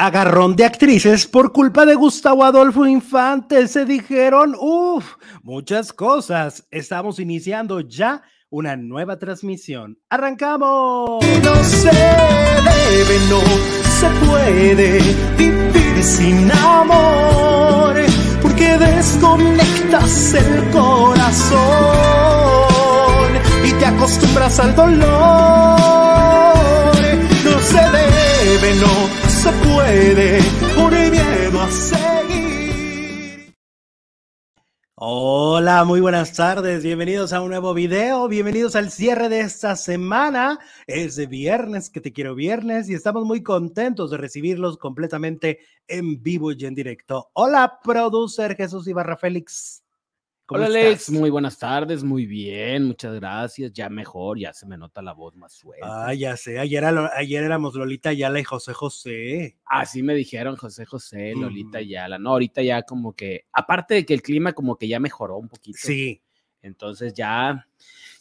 agarrón de actrices por culpa de Gustavo Adolfo Infante. Se dijeron, uff, muchas cosas. Estamos iniciando ya una nueva transmisión. ¡Arrancamos! No se debe, no se puede vivir sin amor, porque desconectas el corazón y te acostumbras al dolor. No se debe, no se puede por a seguir. Hola, muy buenas tardes, bienvenidos a un nuevo video, bienvenidos al cierre de esta semana. Es de viernes, que te quiero viernes, y estamos muy contentos de recibirlos completamente en vivo y en directo. Hola, producer Jesús Ibarra Félix. Hola Alex, muy buenas tardes, muy bien, muchas gracias, ya mejor, ya se me nota la voz más suelta. Ah, ya sé, ayer, ayer éramos Lolita Yala y José José. Así me dijeron José José, Lolita Yala, no, ahorita ya como que, aparte de que el clima como que ya mejoró un poquito. Sí. Entonces ya,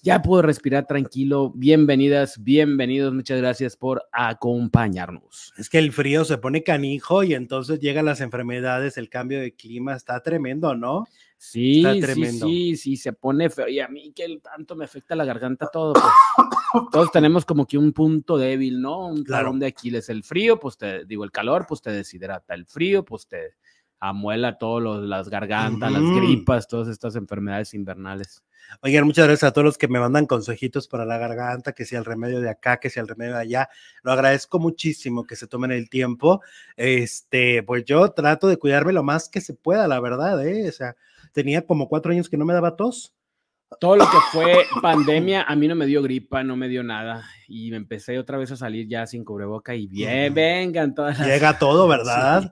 ya puedo respirar tranquilo. Bienvenidas, bienvenidos, muchas gracias por acompañarnos. Es que el frío se pone canijo y entonces llegan las enfermedades, el cambio de clima está tremendo, ¿no? Sí, sí, sí, sí, se pone feo. Y a mí que tanto me afecta la garganta todo, pues, todos tenemos como que un punto débil, ¿no? Un talón de Aquiles. El frío, pues te digo, el calor, pues te deshidrata. El frío, pues te amuela todas las gargantas, las gripas, todas estas enfermedades invernales. Oigan, muchas gracias a todos los que me mandan consejitos para la garganta, que sea el remedio de acá, que sea el remedio de allá. Lo agradezco muchísimo que se tomen el tiempo. Este, pues yo trato de cuidarme lo más que se pueda, la verdad, ¿eh? O sea, tenía como cuatro años que no me daba tos. Todo lo que fue pandemia, a mí no me dio gripa, no me dio nada. Y me empecé otra vez a salir ya sin cubreboca y bien, vengan todas Llega todo, ¿verdad? Sí,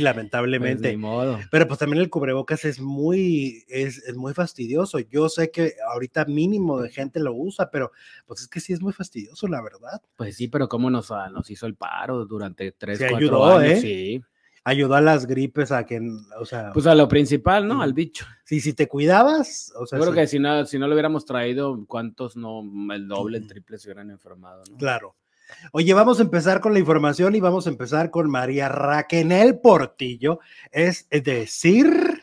lamentablemente. Pues modo. Pero pues también el cubrebocas es muy, es, es, muy fastidioso. Yo sé que ahorita mínimo de gente lo usa, pero pues es que sí es muy fastidioso, la verdad. Pues sí, pero cómo nos, ah, nos hizo el paro durante tres, Se cuatro ayudó, años. ¿eh? Sí. Ayudó a las gripes a que, o sea. Pues a lo principal, ¿no? Al bicho. Sí, si te cuidabas, o sea. Yo creo sí. que si no, si no lo hubiéramos traído, ¿cuántos no, el doble, el triple se hubieran enfermado, ¿no? Claro. Oye, vamos a empezar con la información y vamos a empezar con María Raquenel Portillo, es decir...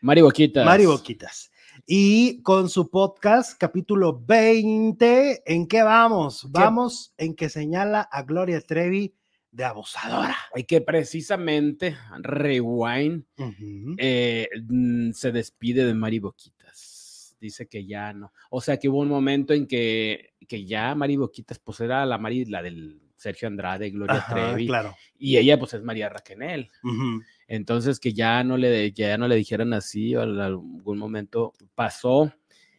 Mari Boquitas. Mari Boquitas. Y con su podcast, capítulo 20, ¿en qué vamos? Vamos en que señala a Gloria Trevi de abusadora. Hay que precisamente Rewind Uh -huh. eh, mm, se despide de Mari Boquitas. Dice que ya no. O sea que hubo un momento en que, que ya Mari Boquitas, pues era la Mari, la del Sergio Andrade, Gloria Ajá, Trevi. claro. Y ella, pues es María Raquenel. Uh -huh. Entonces que ya no le, ya no le dijeran así, o en algún momento pasó.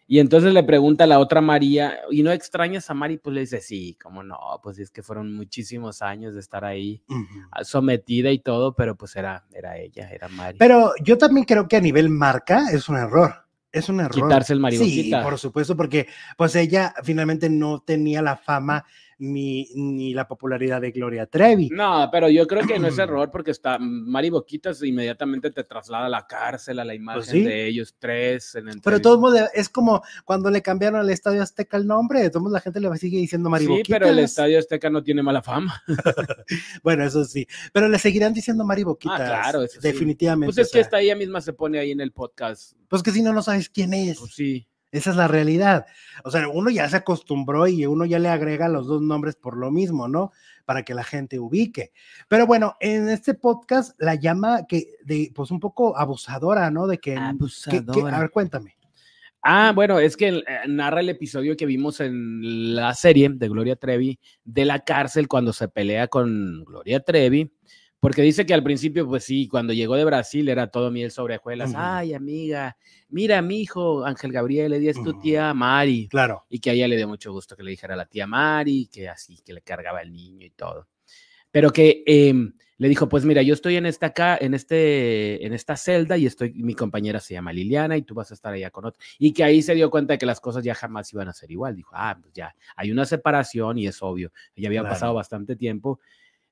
Y entonces le pregunta a la otra María, ¿y no extrañas a Mari? Pues le dice, sí, cómo no, pues es que fueron muchísimos años de estar ahí Uh -huh. sometida y todo, pero pues era, era ella, era Mari. Pero yo también creo que a nivel marca es un error. Es un error. Quitarse el Sí, mariboquita. por supuesto, porque pues ella finalmente no tenía la fama ni, ni la popularidad de Gloria Trevi. No, pero yo creo que no es error porque está Mari Boquitas inmediatamente te traslada a la cárcel, a la imagen Pues sí. de ellos tres. En Pero de entrevista. todos modos es como cuando le cambiaron al Estadio Azteca el nombre, de todos la gente le sigue diciendo Sí, Mariboquitas. pero el Estadio Azteca no tiene mala fama. Bueno, eso sí, pero le seguirán diciendo Mariboquitas. Ah, claro, eso sí. definitivamente. Pues es o que esta ella misma se pone ahí en el podcast. pues que si no, no sabes quién es. Pues sí. Esa es la realidad. O sea, uno ya se acostumbró y uno ya le agrega los dos nombres por lo mismo, ¿no? Para que la gente ubique. Pero bueno, en este podcast la llama que, de, pues un poco abusadora, ¿no? De que, que- que- Abusadora. a ver, cuéntame. Ah, bueno, es que eh, narra el episodio que vimos en la serie de Gloria Trevi de la cárcel cuando se pelea con Gloria Trevi, porque dice que al principio, pues sí, cuando llegó de Brasil era todo miel sobre hojuelas. Ujú. Ay, amiga, mira, mi hijo Ángel Gabriel, ella es tu Ujú. tía Mari. Claro. Y que a ella le dio mucho gusto que le dijera a la tía Mari, que así, que le cargaba el niño y todo. Pero que em, le dijo, pues mira, yo estoy en esta, en, este, en esta celda y estoy, mi compañera se llama Liliana y tú vas a estar allá con otro. Y que ahí se dio cuenta de que las cosas ya jamás iban a ser igual. Dijo, ah, pues ya, hay una separación y es obvio. Ya había Claro. pasado bastante tiempo.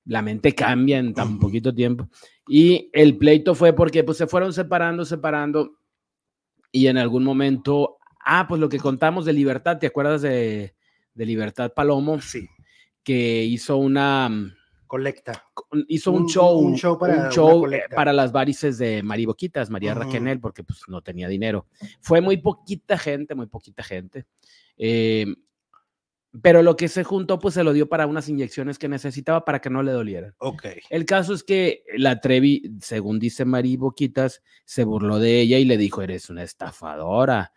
La mente cambia en tan poquito tiempo. Y el pleito fue porque pues se fueron separando, separando. Y en algún momento, ah, pues lo que contamos de Libertad, ¿te acuerdas de, de Libertad Palomo? Sí. Que hizo una, mm, colecta. hizo un, Un- show, un show para show, eh, para las varices de Mari Boquitas, María Ujú. Raquenel, porque pues no tenía dinero. Fue muy poquita gente, muy poquita gente. Eh, pero lo que se juntó, pues se lo dio para unas inyecciones que necesitaba para que no le dolieran. Ok. El caso es que la Trevi, según dice Mari Boquitas, se burló de ella y le dijo, eres una estafadora,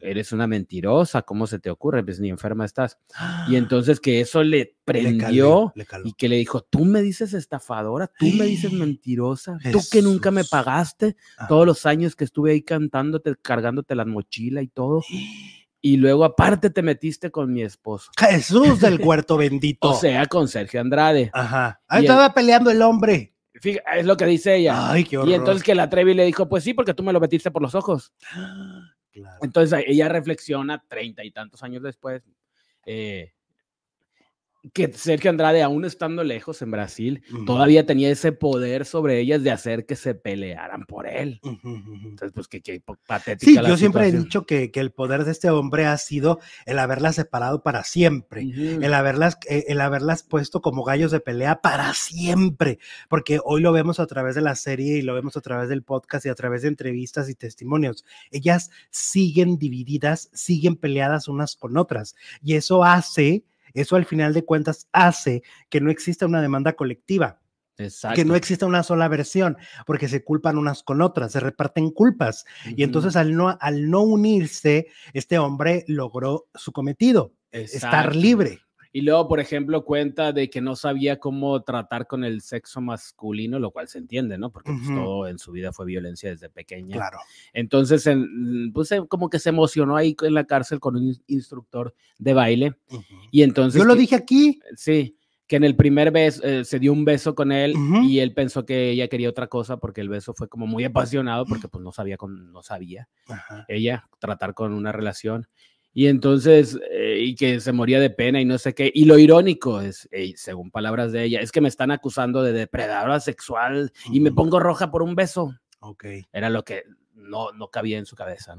eres una mentirosa, ¿cómo se te ocurre? Pues ni enferma estás. Y entonces que eso le Le calé, prendió le caló. y que le dijo, tú me dices estafadora, tú me dices mentirosa, tú que nunca me pagaste Ajá. todos los años que estuve ahí cantándote, cargándote la mochila y todo. Y luego aparte te metiste con mi esposo. Jesús del huerto bendito. O sea, con Sergio Andrade. Ajá. Ahí estaba peleando el hombre. Es lo que dice ella. Ay, qué horror. Y entonces que la Trevi le dijo, pues sí, porque tú me lo metiste por los ojos. Claro. Entonces ella reflexiona treinta y tantos años después eh, que Sergio Andrade, aún estando lejos en Brasil, Ujú. todavía tenía ese poder sobre ellas de hacer que se pelearan por él. Ujú, ujú. Entonces, pues po- patética Sí, la yo siempre he situación. dicho que, que el poder de este hombre ha sido el haberlas separado para siempre. Ujú. el haberlas, eh, el haberlas puesto como gallos de pelea para siempre, porque hoy lo vemos a través de la serie y lo vemos a través del podcast y a través de entrevistas y testimonios. Ellas siguen divididas, siguen peleadas unas con otras y eso hace, eso al final de cuentas hace que no exista una demanda colectiva. Exacto. Que no exista una sola versión, porque se culpan unas con otras, se reparten culpas. Y entonces al no, al no unirse, este hombre logró su cometido, estar libre. Y luego, por ejemplo, cuenta de que no sabía cómo tratar con el sexo masculino, lo cual se entiende, ¿no? Porque pues, todo en su vida fue violencia desde pequeña. Claro. Entonces, en- pues se- como que se emocionó ahí en la cárcel con un in- instructor de baile. Y entonces... Yo lo dije aquí. Sí, que en el primer beso eh, se dio un beso con él y él pensó que ella quería otra cosa porque el beso fue como muy apasionado porque pues no sabía, con, no sabía Ajá. ella tratar con una relación. Y entonces, eh, y que se moría de pena y no sé qué. Y lo irónico es, según palabras de ella, es que me están acusando de depredadora sexual y me pongo roja por un beso. Ok. Era lo que no, no cabía en su cabeza.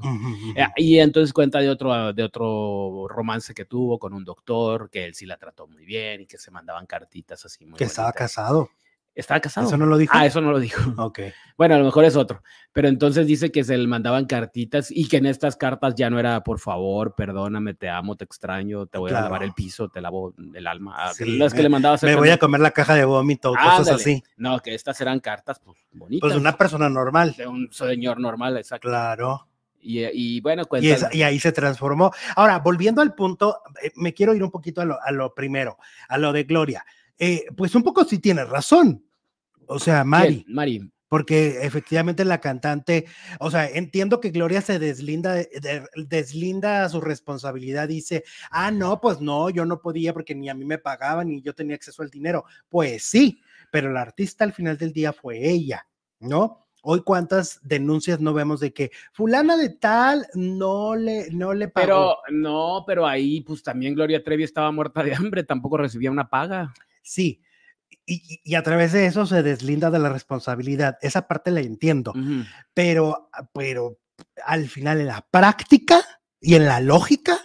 Eh, Y entonces cuenta de otro, de otro romance que tuvo con un doctor, que él sí la trató muy bien y que se mandaban cartitas así muy Que estaba casado. ¿Estaba casado? ¿Eso no lo dijo? Ah, eso no lo dijo. Ok. Bueno, a lo mejor es otro. Pero entonces dice que se le mandaban cartitas y que en estas cartas ya no era por favor, perdóname, te amo, te extraño, te voy a lavar Claro. el piso, te lavo el alma. Ah, Sí, las que me- le mandaba Me voy a comer la caja de vómito, cosas Ándale. así. No, que estas eran cartas pues, bonitas. Pues de una persona normal. de un señor normal, exacto. Claro. Y, y bueno, Y, es- y ahí se transformó. Ahora, volviendo al punto, eh, me quiero ir un poquito a lo, a lo primero, a lo de Gloria. Eh, pues un poco sí tienes razón. O sea, Mari, ¿Quién? Mari. porque efectivamente la cantante, o sea, entiendo que Gloria se deslinda, de- de- deslinda su responsabilidad, dice, ah, no, pues no, yo no podía porque ni a mí me pagaban ni yo tenía acceso al dinero. Pues sí, pero la artista al final del día fue ella, ¿no? Hoy cuántas denuncias no vemos de que fulana de tal no le, no le pagó. Pero no, pero ahí pues también Gloria Trevi estaba muerta de hambre, tampoco recibía una paga. Sí. Y, y- a través de eso se deslinda de la responsabilidad. Esa parte la entiendo. Pero, pero al final en la práctica y en la lógica,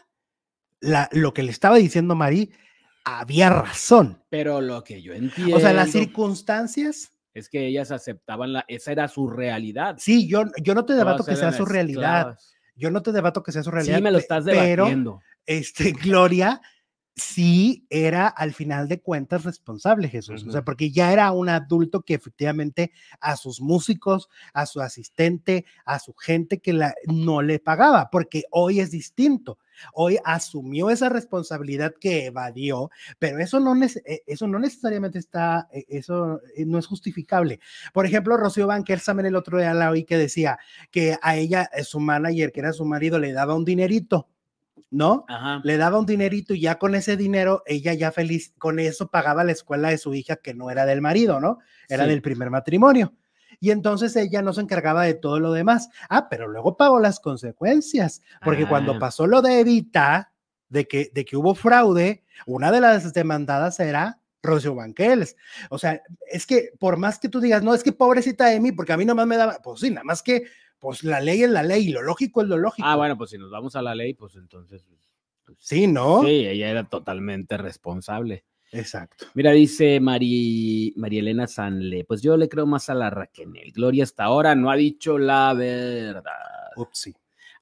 la- lo que le estaba diciendo Mari, había razón. Pero lo que yo entiendo O sea, las circunstancias, es que ellas aceptaban la, esa era su realidad. sí, yo, yo no te debato Todas que sea su realidad, esclavas. yo no te debato que sea su realidad, Sí, me lo estás pero debatiendo. este, Gloria sí era al final de cuentas responsable, Jesús. O sea, porque ya era un adulto que efectivamente a sus músicos, a su asistente, a su gente que la, no le pagaba, porque hoy es distinto. Hoy asumió esa responsabilidad que evadió, pero eso no, eh, eso no necesariamente está, eh, eso eh, no es justificable. Por ejemplo, Rocío Banquer también el otro día la oí que decía que a ella, su manager, que era su marido, le daba un dinerito, ¿no? Ajá. le daba un dinerito y ya con ese dinero, ella ya feliz, con eso pagaba la escuela de su hija que no era del marido, ¿no? Era Sí. del primer matrimonio. Y entonces ella no se encargaba de todo lo demás. Ah, pero luego pagó las consecuencias, porque cuando Ah. pasó lo de Evita, de que, de que hubo fraude, una de las demandadas era Rocío Banqueles. O sea, es que por más que tú digas, no, es que pobrecita Emi, porque a mí nomás me daba, pues sí, nada más que, pues la ley es la ley y lo lógico es lo lógico. Ah, bueno, pues si nos vamos a la ley, pues entonces. pues, Sí, ¿no? Sí, ella era totalmente responsable. Exacto. Mira, dice Mari, María Elena Sanle, pues yo le creo más a la Raquel. Gloria hasta ahora no ha dicho la verdad. Upsi.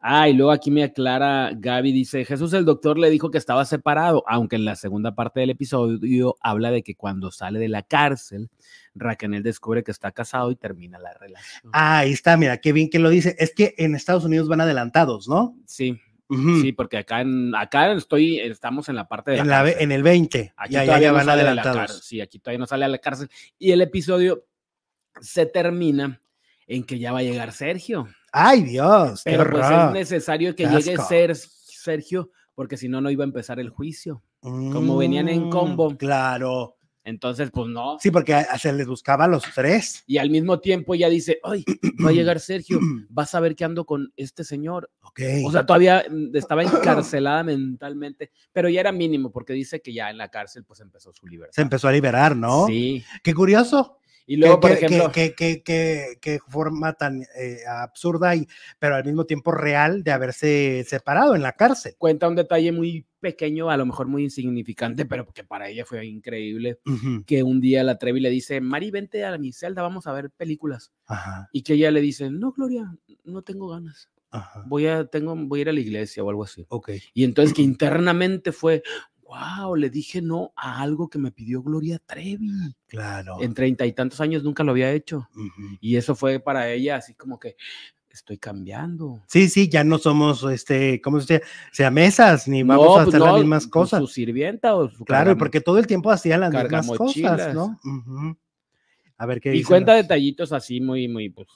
Ah, y luego aquí me aclara Gaby, dice, Jesús el doctor le dijo que estaba separado, aunque en la segunda parte del episodio habla de que cuando sale de la cárcel, Raquel descubre que está casado y termina la relación. Ah, ahí está, mira, qué bien que lo dice. Es que en Estados Unidos van adelantados, ¿no? Sí, sí, porque acá en, acá estoy, estamos en la parte de la en, la, en el 20. Aquí ya, todavía ya no van sale de la adelantados. Sí, aquí todavía no sale a la cárcel. Y el episodio se termina en que ya va a llegar Sergio. Ay, Dios. qué Pero pues es necesario que llegue. Ser- Sergio, porque si no, no iba a empezar el juicio. como venían en Mm, combo. Claro. Entonces, pues no. Sí, porque a- se les buscaba a los tres. Y al mismo tiempo ella dice, ay, va a llegar Sergio, vas a ver que ando con este señor. Ok. O sea, todavía mm, estaba encarcelada mentalmente, pero ya era mínimo, porque dice que ya en la cárcel pues empezó su libertad. se empezó a liberar, ¿no? Sí. Qué curioso. Y luego, qué, por ejemplo, qué- qué- qué- qué forma tan eh, absurda y, pero al mismo tiempo real de haberse separado en la cárcel. cuenta un detalle muy pequeño, a lo mejor muy insignificante, pero que para ella fue increíble, que un día la Trevi le dice, Mari, vente a mi celda, vamos a ver películas. Ajá, Y que ella le dice, no, Gloria, no tengo ganas. ajá. Voy a, tengo, voy a ir a la iglesia o algo así. Ok. Y entonces que internamente fue, wow, le dije no a algo que me pidió Gloria Trevi. Claro. En treinta y tantos años nunca lo había hecho. Y eso fue para ella así como que estoy cambiando. Sí, sí, ya no somos, este, ¿cómo se dice? Sea mesas, ni vamos a pues hacer las mismas pues cosas. Su sirvienta o su Claro, porque todo el tiempo hacían las mismas cosas, ¿no? Ujú. A ver qué Y cuenta los- detallitos así muy, muy, pues,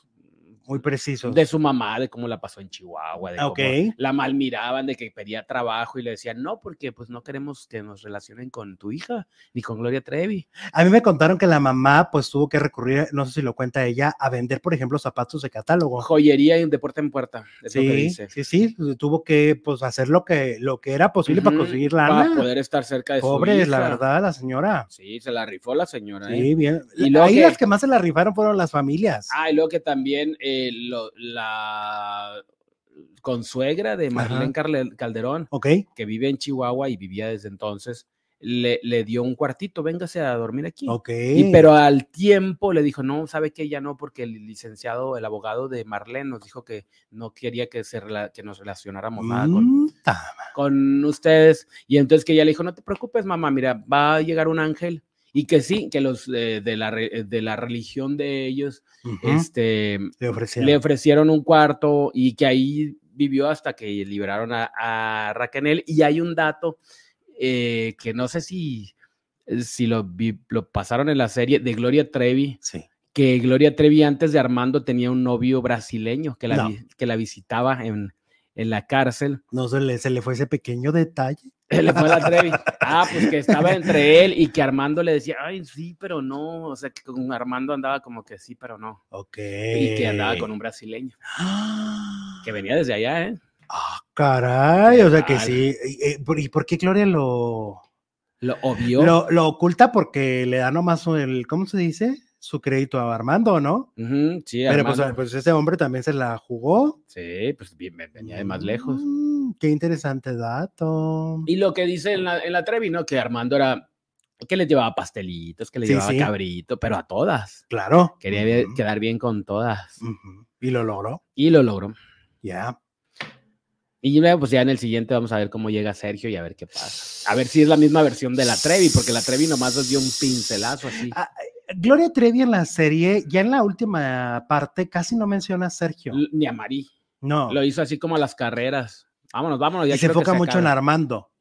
muy precisos. de su mamá, de cómo la pasó en Chihuahua, de Ah, ok. cómo la mal miraban, de que pedía trabajo y le decían, no, porque pues no queremos que nos relacionen con tu hija, ni con Gloria Trevi. A mí me contaron que la mamá pues tuvo que recurrir, no sé si lo cuenta ella, a vender, por ejemplo, zapatos de catálogo. Joyería y de puerta en puerta, es lo que Sí, dice. sí, sí, pues, tuvo que pues hacer lo que, lo que era posible para conseguir Para lana. poder estar cerca de Pobre, su hija. la verdad, la señora. Sí, se la rifó la señora. ¿eh? Sí, bien. Y luego Ahí que- las que más se la rifaron fueron las familias. Ah, y luego que también eh, lo- la consuegra de Marlene Ajá. Calderón, que vive en Chihuahua y vivía desde entonces, le, le dio un cuartito, véngase a dormir aquí. Y pero al tiempo le dijo, no, sabe que ya no, porque el licenciado, el abogado de Marlene nos dijo que no quería que, se que nos relacionáramos nada con, con ustedes. Y entonces que ella le dijo, no te preocupes, mamá, mira, va a llegar un ángel. Y que sí, que los eh, de, la, de la religión de ellos este, Le ofrecieron. le ofrecieron un cuarto y que ahí vivió hasta que liberaron a, a Raquel. Y hay un dato eh, que no sé si, si lo, vi- lo pasaron en la serie de Gloria Trevi, Sí. que Gloria Trevi antes de Armando tenía un novio brasileño que la, No. que la visitaba en, en la cárcel. No se le, se le fue ese pequeño detalle. Le fue la Trevi. Ah, pues que estaba entre él y que Armando le decía, ay, sí, pero no. O sea, que con Armando andaba como que sí, pero no. Ok. Y que andaba con un brasileño, Ah, que venía desde allá, ¿eh? caray, o sea que sí. ¿Y, y por- qué Gloria lo, Lo obvio. lo, lo oculta? Porque le da nomás el, ¿cómo se dice? Su crédito a Armando, ¿no? Ujú, sí, Pero pues, Armando. pues ese hombre también se la jugó. Sí, pues venía de más lejos. Mm, qué interesante dato. Y lo que dice en la, en la Trevi, ¿no? Que Armando era, que le llevaba pastelitos, que le Sí, llevaba sí. cabrito, pero a todas. Claro. Quería quedar bien con todas. Y lo logró. Y lo logró. Ya. Y luego, pues ya en el siguiente vamos a ver cómo llega Sergio y a ver qué pasa. A ver si es la misma versión de la Trevi, porque la Trevi nomás nos dio un pincelazo así. Ah, Gloria Trevi en la serie, ya en la última parte, casi no menciona a Sergio. L- Ni a Marí. No. Lo hizo así como a las carreras. Vámonos, vámonos. Ya y se enfoca mucho en. Armando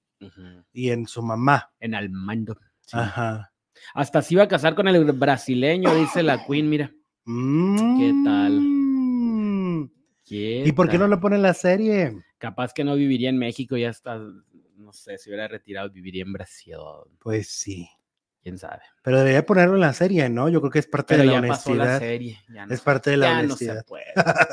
y en su mamá. En Armando. sí. Ajá. Hasta se iba a casar con el brasileño, dice la Queen, mira. ¿Qué tal? Mm. ¿Qué ¿Y por qué no lo pone en la serie? Capaz que no viviría en México, ya está, no sé, si hubiera retirado, viviría en Brasil, Pues sí. Quién sabe. Pero debería ponerlo en la serie, ¿no? Yo creo que es parte Pero de la ya pasó la honestidad. serie, ya no, Es parte de la ya no se honestidad. puede.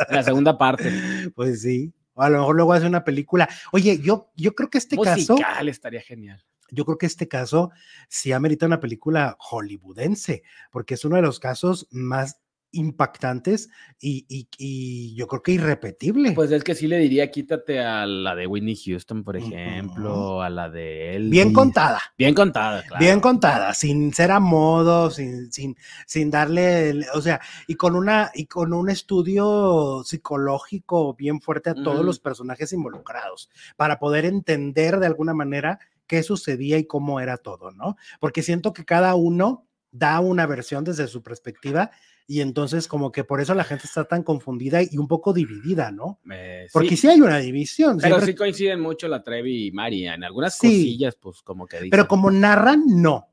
La segunda parte, Pues sí. O a lo mejor luego hace una película. Oye, yo, yo creo que este caso, musical estaría genial. yo creo que este caso sí amerita una película hollywoodense, porque es uno de los casos más impactantes y, y- y yo creo que irrepetible. Pues es que sí le diría, quítate a la de Whitney Houston, por ejemplo, a la de él. bien contada. Bien contada, claro. Bien contada, sin ser a modo, sin, sin, sin darle, el- o sea, y con una, y con un estudio psicológico bien fuerte a todos los personajes involucrados, para poder entender de alguna manera qué sucedía y cómo era todo, ¿no? Porque siento que cada uno da una versión desde su perspectiva, y entonces como que por eso la gente está tan confundida y un poco dividida, ¿no? Eh, Porque sí, sí, hay una división. pero siempre- sí coinciden mucho la Trevi y Mari. En algunas Sí. cosillas, pues como que dicen. Pero como narran, no.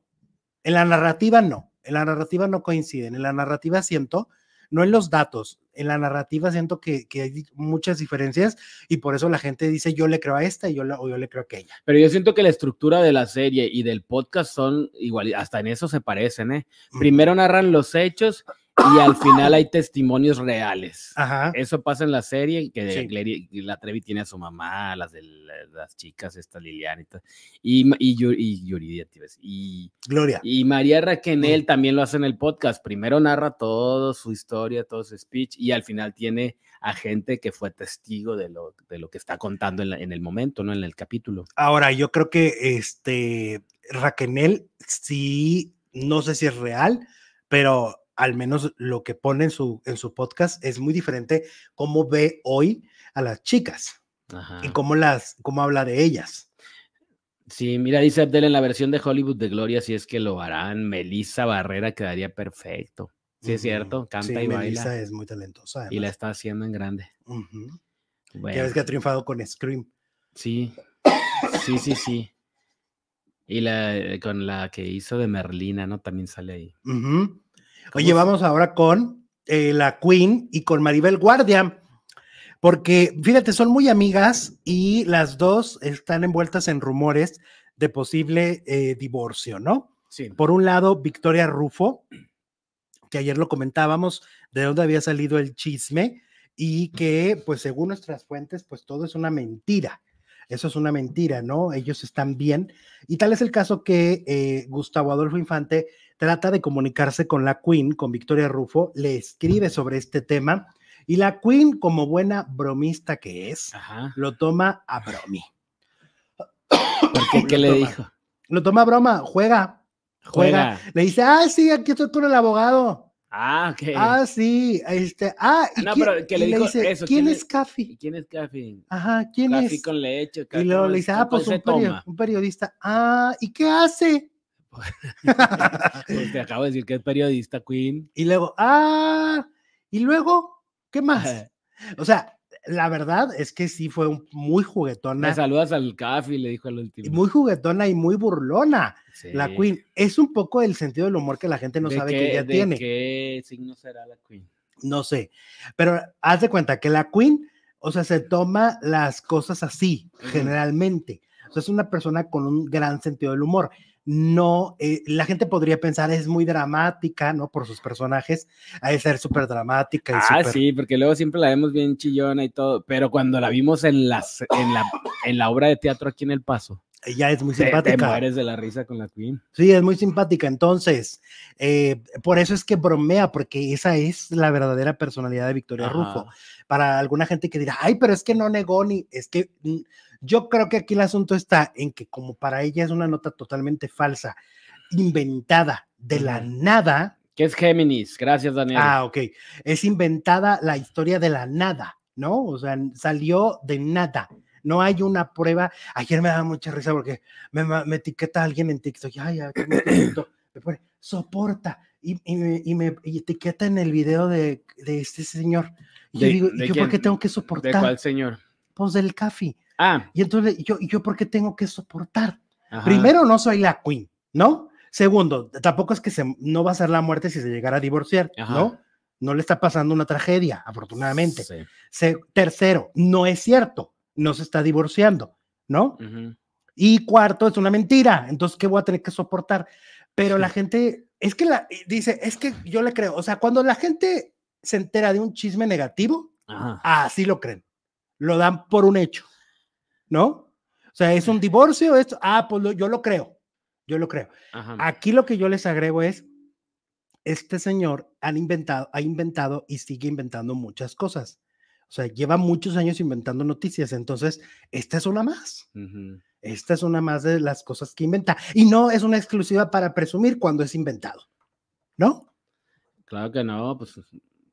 En la narrativa, no. En la narrativa no coinciden. En la narrativa siento, no en los datos, en la narrativa siento que, que hay muchas diferencias y por eso la gente dice yo le creo a esta y yo le, o yo le creo a aquella. Pero yo siento que la estructura de la serie y del podcast son igual, hasta en eso se parecen, ¿eh? Primero narran los hechos y al final hay testimonios reales. Ajá. Eso pasa en la serie, que Sí. Clary- la Trevi tiene a su mamá, las de la- las chicas, esta Liliana y todo. Y, y, y Yuridia, y, Gloria. y María Raquenel Mm. también lo hace en el podcast. Primero narra todo su historia, todo su speech, y al final tiene a gente que fue testigo de lo, de lo que está contando en, la- en el momento, ¿no? En el capítulo. Ahora, yo creo que este Raquenel sí, no sé si es real, pero al menos lo que pone en su, en su podcast es muy diferente cómo ve hoy a las chicas Ajá. y cómo las, cómo habla de ellas. Sí, mira, dice Abdel en la versión de Hollywood de Gloria, si es que lo harán, Melissa Barrera quedaría perfecto. Sí, es cierto, canta Sí, y Melissa baila. es muy talentosa. Y la está haciendo en grande. Bueno, Ya ves que ha triunfado con Scream. sí, sí, sí, sí. Y la eh, con la que hizo de Merlina, ¿no? También sale ahí. Ujú. ¿Cómo Oye, vamos ahora con eh, la Queen y con Maribel Guardia. Porque, fíjate, son muy amigas y las dos están envueltas en rumores de posible eh, divorcio, ¿no? Sí. Por un lado, Victoria Rufo, que ayer lo comentábamos, de dónde había salido el chisme y que, pues según nuestras fuentes, pues todo es una mentira. Eso es una mentira, ¿no? Ellos están bien. Y tal es el caso que eh, Gustavo Adolfo Infante trata de comunicarse con la Queen, con Victoria Rufo, le escribe sobre este tema y la Queen, como buena bromista que es, Ajá. lo toma a bromi. ¿Por qué? ¿Qué le toma. dijo? Lo toma a broma, juega, juega. Juega. Le dice, ah, sí, aquí estoy con el abogado. Ah, ok. Ah, sí, este, ah, ¿y Ah, no, quién- pero que le y dijo dice, eso, ¿quién ¿quién es ¿Y Cafi? quién es Café? Ajá, ¿quién Café es? con leche. Y luego le dice, ah, pues un, perio- un periodista. Ah, ¿y qué hace? Pues te acabo de decir que es periodista, Queen. y luego, ah, y luego, ¿qué más? O sea, la verdad es que sí fue muy Me juguetona, saludas al Café, le dijo al último. muy juguetona y muy burlona, Sí. la Queen. Es un poco el sentido del humor que la gente no ¿De sabe qué- que ella de tiene. ¿Qué signo será la Queen? No sé, pero haz de cuenta que la Queen, o sea, se toma las cosas así, generalmente. O sea, es una persona con un gran sentido del humor. No, eh, la gente podría pensar es muy dramática, ¿no? Por sus personajes, ha de ser súper dramática y Ah, sí, porque luego siempre la vemos bien chillona y todo, pero cuando la vimos en, las, en, la, en la obra de teatro aquí en El Paso, ella es muy te, te simpática. mueres de la risa con la Queen. Sí, es muy simpática. Entonces, eh, por eso es que bromea, porque esa es la verdadera personalidad de Victoria Ajá. Rufo. Para alguna gente que dirá, ay, pero es que no negó ni, es que mm, yo creo que aquí el asunto está en que como para ella es una nota totalmente falsa, inventada de la nada, ¿Qué es Géminis? Gracias, Daniel. ah, ok, es inventada la historia de la nada, ¿no? O sea, salió de nada. No hay una prueba. Ayer me daba mucha risa porque me, etiqueta alguien en TikTok. Ya, ¿qué me pone, soporta. Y, y me, y me- y etiqueta en el video de, de este señor. Y yo ¿De- digo, de ¿y yo por qué tengo que ¿De soportar? cuál señor? Pues del café. Ah, Y entonces, ¿y yo, ¿y yo por qué tengo que soportar? ajá. Primero, no soy la queen, ¿no? Segundo, tampoco es que se, no va a ser la muerte si se llegara a divorciar, Ajá. ¿no? No le está pasando una tragedia, afortunadamente. Sí. Se- tercero, no es cierto, no se está divorciando, ¿no? Y cuarto, es una mentira, entonces, ¿qué voy a tener que soportar? Pero la gente, es que la, dice, es que yo le creo, o sea, cuando la gente se entera de un chisme negativo, Ajá. así lo creen, lo dan por un hecho, ¿no? O sea, es un divorcio, esto, ah, pues lo- yo lo creo, yo lo creo. Ajá. Aquí lo que yo les agrego es, este señor han inventado, ha inventado y sigue inventando muchas cosas. O sea, lleva muchos años inventando noticias. Entonces, esta es una más. Esta es una más de las cosas que inventa. Y no es una exclusiva para presumir cuando es inventado. ¿No? Claro que no, pues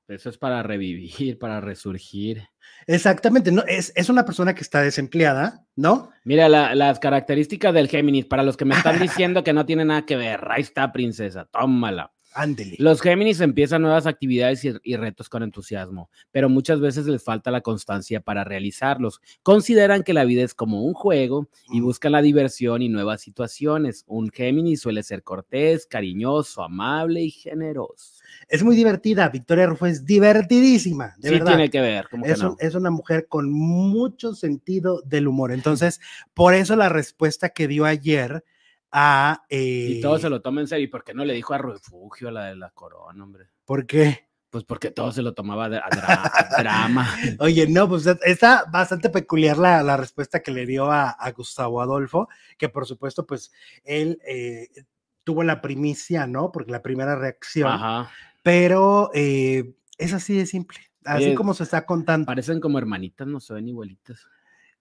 eso es para revivir, para resurgir. Exactamente. No, es, es una persona que está desempleada, ¿no? Mira, la- las características del Géminis, para los que me están diciendo que no tiene nada que ver, ahí está, princesa, tómala. Ándele. Los Géminis empiezan nuevas actividades y, y retos con entusiasmo, pero muchas veces les falta la constancia para realizarlos. Consideran que la vida es como un juego y buscan la diversión y nuevas situaciones. Un Géminis suele ser cortés, cariñoso, amable y generoso. Es muy divertida. Victoria Rufo es divertidísima. De sí verdad. tiene que ver, que no. es una mujer con mucho sentido del humor. Entonces, por eso la respuesta que dio ayer a... Y eh, todo se lo toma en serio. ¿Y por qué no le dijo a Refugio a la de la corona, hombre? ¿Por qué? Pues porque todo se lo tomaba de- a, dra- a drama. Oye, no, pues está bastante peculiar la, la respuesta que le dio a, a Gustavo Adolfo, que por supuesto, pues él eh, tuvo la primicia, ¿no? Porque la primera reacción, Ajá. pero eh, es así de simple, así Oye, como se está contando. Parecen como hermanitas, no se ven igualitas.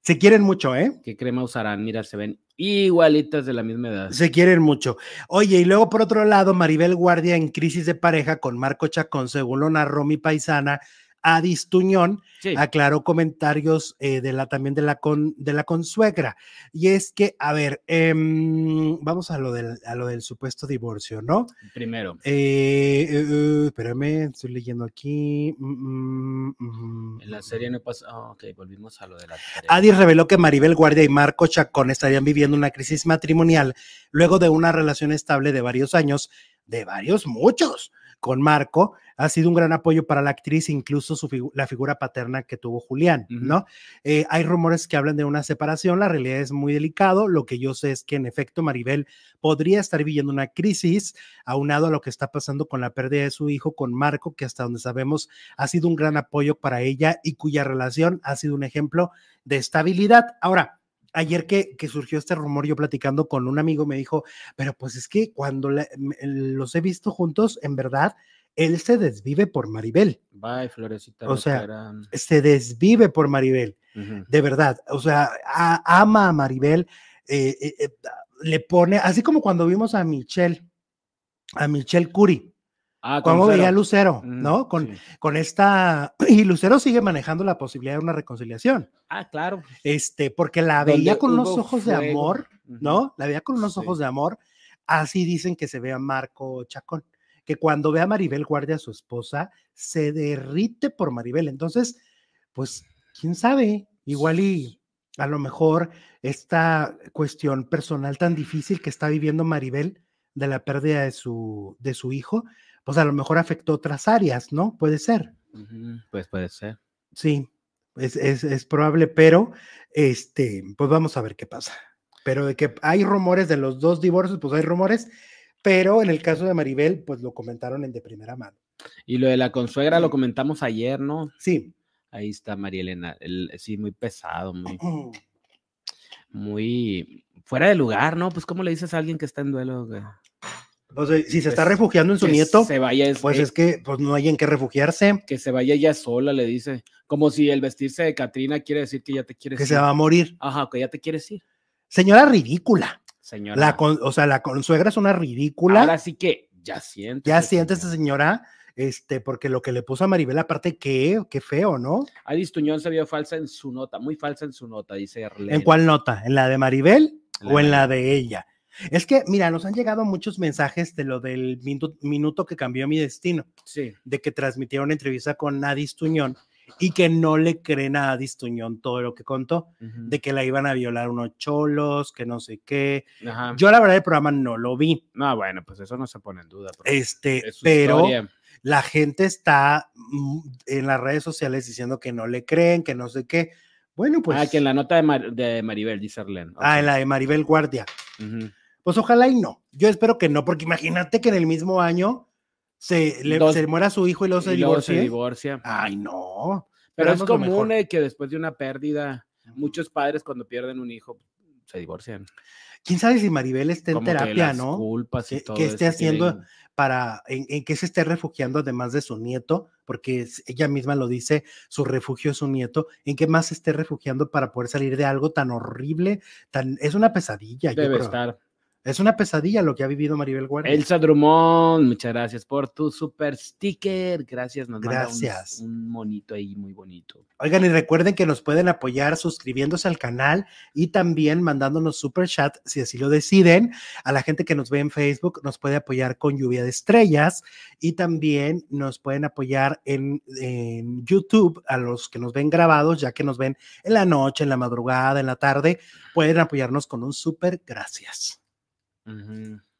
Se quieren mucho, ¿eh? ¿Qué crema usarán? Mira, se ven igualitas de la misma edad. Se quieren mucho. Oye, y luego por otro lado, Maribel Guardia en crisis de pareja con Marco Chacón, según lo narró mi paisana Adis Tuñón, Sí. aclaró comentarios eh, de la también de la con de la consuegra. Y es que, a ver, em, vamos a lo del a lo del supuesto divorcio, ¿no? Primero. Eh, eh, eh, espérame, estoy leyendo aquí. Mm, mm, mm, En la serie no pasa. ah, ok, volvimos a lo de la. Adis reveló que Maribel Guardia y Marco Chacón estarían viviendo una crisis matrimonial luego de una relación estable de varios años, de varios, muchos, con Marco. Ha sido un gran apoyo para la actriz, incluso su figu- la figura paterna que tuvo Julián. ¿no? Eh, hay rumores que hablan de una separación, la realidad es muy delicado. Lo que yo sé es que en efecto Maribel podría estar viviendo una crisis, aunado a lo que está pasando con la pérdida de su hijo, con Marco, que hasta donde sabemos ha sido un gran apoyo para ella y cuya relación ha sido un ejemplo de estabilidad. Ahora, ayer que, que surgió este rumor, yo platicando con un amigo me dijo, pero pues es que cuando la- los he visto juntos, en verdad, él se desvive por Maribel, Bye, Florecita. O sea, se desvive por Maribel, de verdad, o sea, a- ama a Maribel, eh, eh, eh, le pone, así como cuando vimos a Michelle, a Michelle Curie, Ah, cómo veía. Lucero, ¿no? Con, sí. con esta, y Lucero sigue manejando la posibilidad de una reconciliación, Ah, claro. este, porque la veía con unos ojos de amor. ¿no? La veía con unos Sí. ojos de amor, así dicen que se ve a Marco Chacón, que cuando ve a Maribel Guardia, su esposa, se derrite por Maribel, entonces, pues, quién sabe, igual y a lo mejor esta cuestión personal tan difícil que está viviendo Maribel de la pérdida de su, de su hijo, pues a lo mejor afectó otras áreas, ¿no? Puede ser, Pues puede ser. sí, es, es, es probable, pero este, pues vamos a ver qué pasa. Pero de que hay rumores de los dos divorcios, pues hay rumores, pero en el caso de Maribel, pues lo comentaron en de primera mano. Y lo de la consuegra lo comentamos ayer, ¿no? Sí. Ahí está María Elena. el- sí, muy pesado, muy, muy fuera de lugar, ¿no? Pues, ¿cómo le dices a alguien que está en duelo? Güey? O sea, si se está Pues, refugiando en su Que nieto, Se vaya, es- pues eh, es que pues no hay en qué refugiarse, que se vaya ella sola, le dice. Como si el vestirse de Catrina quiere decir que ya te quieres que ir. se va a morir. Ajá, que ya te quieres ir, Señora ridícula. señora. La con- o sea, la consuegra es una ridícula. Ahora sí que ya siente. ya siente esta señora, este, porque lo que le puso a Maribel, aparte, qué, qué feo, ¿no? Adis Tuñón se vio falsa en su nota, muy falsa en su nota, dice Arlene. ¿En cuál nota? ¿En la de Maribel la o de en la de ella? Es que, mira, nos han llegado muchos mensajes de lo del minuto, minuto que cambió mi destino, Sí. de que transmitieron una entrevista con Adis Tuñón y que no le creen a Adis Tuñón todo lo que contó, de que la iban a violar unos cholos, que no sé qué. Ajá. Yo la verdad el programa no lo vi, No, bueno, pues eso no se pone en duda. este, es pero historia. la gente está mm, en las redes sociales diciendo que no le creen, que no sé qué. Bueno, pues. ah, que en la nota de, Mar- de Maribel, dice Arlene. Ah, ok. en la de Maribel Guardia. Ujú. Pues ojalá y no. Yo espero que no, porque imagínate que en el mismo año se, le, Dos- se muera su hijo y luego se divorcia. Ay, no. Pero es común eh, que después de una pérdida, muchos padres cuando pierden un hijo se divorcian. quién sabe si Maribel esté en como que terapia, las ¿no? culpas y Que- todo que esté haciendo- Para, en, en qué se esté refugiando además de su nieto, porque ella misma lo dice, su refugio es su nieto, en qué más se esté refugiando para poder salir de algo tan horrible, tan, es una pesadilla, yo Debe creo. estar. Es una pesadilla lo que ha vivido Maribel Guardia. Elsa Drummond, muchas gracias por tu super sticker. Gracias, nos manda un- Gracias. Un, monito ahí muy bonito. Oigan, y recuerden que nos pueden apoyar suscribiéndose al canal y también mandándonos super chat si así lo deciden. A la gente que nos ve en Facebook nos puede apoyar con lluvia de estrellas y también nos pueden apoyar en, en YouTube a los que nos ven grabados, ya que nos ven en la noche, en la madrugada, en la tarde, pueden apoyarnos con un super gracias.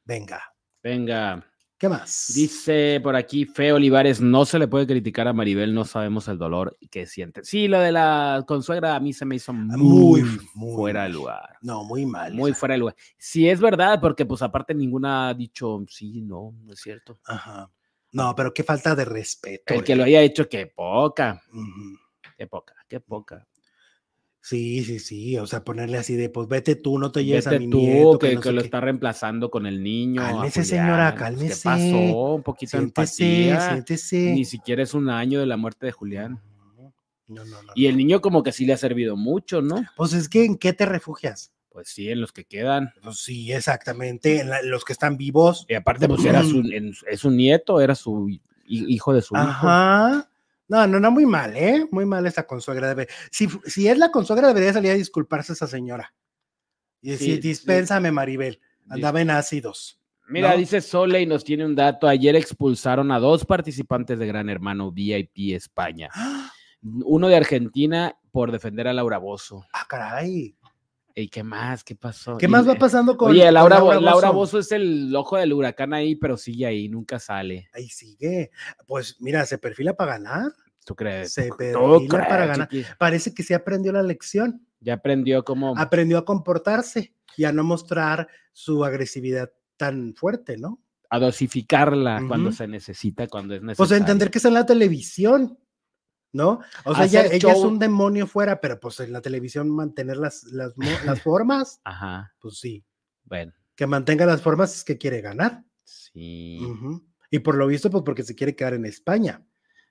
Venga, Venga, ¿qué más? dice por aquí Fe Olivares, no se le puede criticar a Maribel, no sabemos el dolor que siente. Sí, lo de la consuegra a mí se me hizo muy, muy, muy fuera de lugar. No, muy mal. Muy esa. fuera de lugar. Sí, es verdad, porque pues aparte ninguna ha dicho, sí, no, no es cierto. Ajá. No, pero qué falta de respeto. El que eh. lo haya hecho, qué poca, qué poca, qué poca. Sí, sí, sí, o sea, ponerle así de, pues vete tú, no te lleves a Vete mi tú, nieto, que, no que sé lo qué. está reemplazando con el niño. a Cálmese, señora, Julián. Pues, ¿Qué cálmese. pasó? Un poquito de Siéntese, empatía. siéntese. Ni siquiera es un año de la muerte de Julián. No, no, no. Y el niño como que sí le ha servido mucho, ¿no? Pues es que, ¿en qué te refugias? Pues sí, en los que quedan. Pues sí, exactamente, en la- los que están vivos. Y aparte, pues era su, en- es un nieto, era su hi- hijo de su hijo. Ajá. No, no, no, muy mal, ¿eh? Muy mal esta consuegra. Debe... Si, si es la consuegra, debería salir a disculparse esa señora. Y decir, Sí, sí. dispénsame, Maribel. Andaba en ácidos. Mira, ¿no? dice Sole y nos tiene un dato. Ayer expulsaron a dos participantes de Gran Hermano VIP España. ¡Ah! Uno de Argentina por defender a Laura Bozo. Ah, caray. ¿Y qué más? ¿Qué pasó? ¿Qué Y- más va pasando con Oye, con Laura, Bo- Laura? Bozo es el ojo del huracán ahí, pero sigue ahí, nunca sale. Ahí sigue. Pues mira, se perfila para ganar. ¿Tú crees? Se ¿Tú perfila crees, para ganar. chiqui? Parece que sí aprendió la lección. Ya aprendió cómo. Aprendió a comportarse y a no mostrar su agresividad tan fuerte, ¿no? a dosificarla cuando se necesita, cuando es necesario. Pues a entender que está en la televisión, ¿no? O sea, ella, ella es un demonio fuera, pero pues en la televisión mantener las, las, las formas, Ajá, pues sí. bueno, Que mantenga las formas es que quiere ganar. sí. Y por lo visto, pues porque se quiere quedar en España.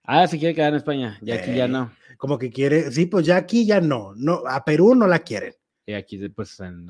Ah, se quiere quedar en España, ya aquí ya no. Como que quiere, sí, pues ya aquí ya no, no, a Perú no la quieren. Y aquí después en.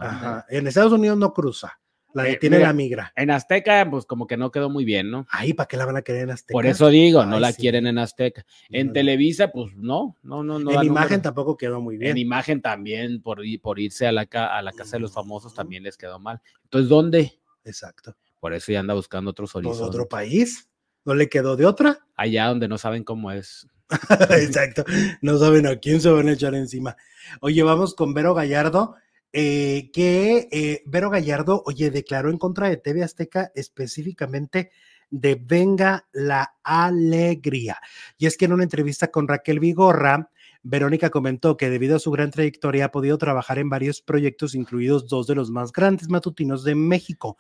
En Estados Unidos no cruza, la Eh, detiene mira, la migra. en Azteca, pues como que no quedó muy bien, ¿no? Ahí, ¿para qué la van a querer en Azteca? Por eso digo, no Ay, la sí. quieren en Azteca. En No. Televisa, pues no, no, no, no. en imagen número. tampoco quedó muy bien. En imagen también, por, por irse a la, a la casa de los famosos, también les quedó mal. Entonces, ¿dónde? Exacto. Por eso ya anda buscando otros Pues horizontes. otro país. ¿No le quedó de otra? Allá donde no saben cómo es. Exacto. No saben a quién se van a echar encima. Oye, vamos con Vero Gallardo, eh, que eh, Vero Gallardo, oye, declaró en contra de TV Azteca específicamente de Venga la Alegría. Y es que en una entrevista con Raquel Vigorra, Verónica comentó que debido a su gran trayectoria ha podido trabajar en varios proyectos, incluidos dos de los más grandes matutinos de México,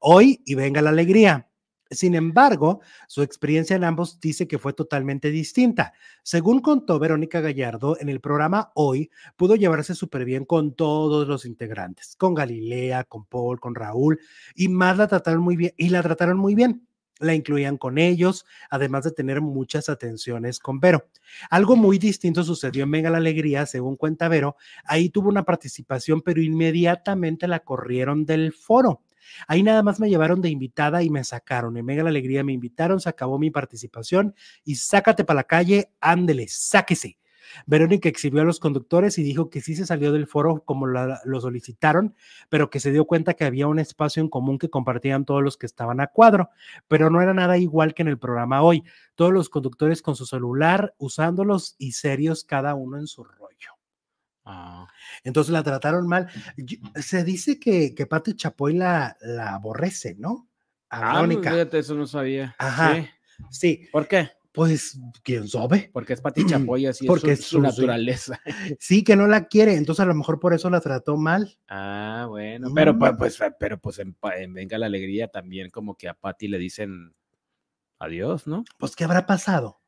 Hoy y Venga la Alegría. Sin embargo, su experiencia en ambos dice que fue totalmente distinta. Según contó Verónica Gallardo, en el programa Hoy pudo llevarse súper bien con todos los integrantes, con Galilea, con Paul, con Raúl, y más la trataron muy bien, y la trataron muy bien. La incluían con ellos, además de tener muchas atenciones con Vero. Algo muy distinto sucedió en Venga la Alegría, según cuenta Vero. Ahí tuvo una participación, pero inmediatamente la corrieron del foro. Ahí nada más me llevaron de invitada y me sacaron. En Mega la Alegría me invitaron, se acabó mi participación y sácate para la calle, ándele, sáquese. Verónica exhibió a los conductores y dijo que sí se salió del foro como la- lo solicitaron, pero que se dio cuenta que había un espacio en común que compartían todos los que estaban a cuadro, pero no era nada igual que en el programa hoy. Todos los conductores con su celular usándolos y serios cada uno en su. Ah, Entonces la trataron mal. Se dice que, que Pati Chapoy la, la aborrece, ¿no? A Ah, Verónica. fíjate, eso no sabía. Ajá. Sí. Sí, ¿Por qué? pues, ¿quién sabe? Porque es Pati Chapoy, así Porque es su, naturaleza. Sí, que no la quiere, entonces a lo mejor por eso la trató mal. Ah, bueno. Pero, Mm. pues, pero pues en, pa- en Venga la Alegría también como que a Pati le dicen adiós, ¿no? Pues, ¿qué habrá pasado?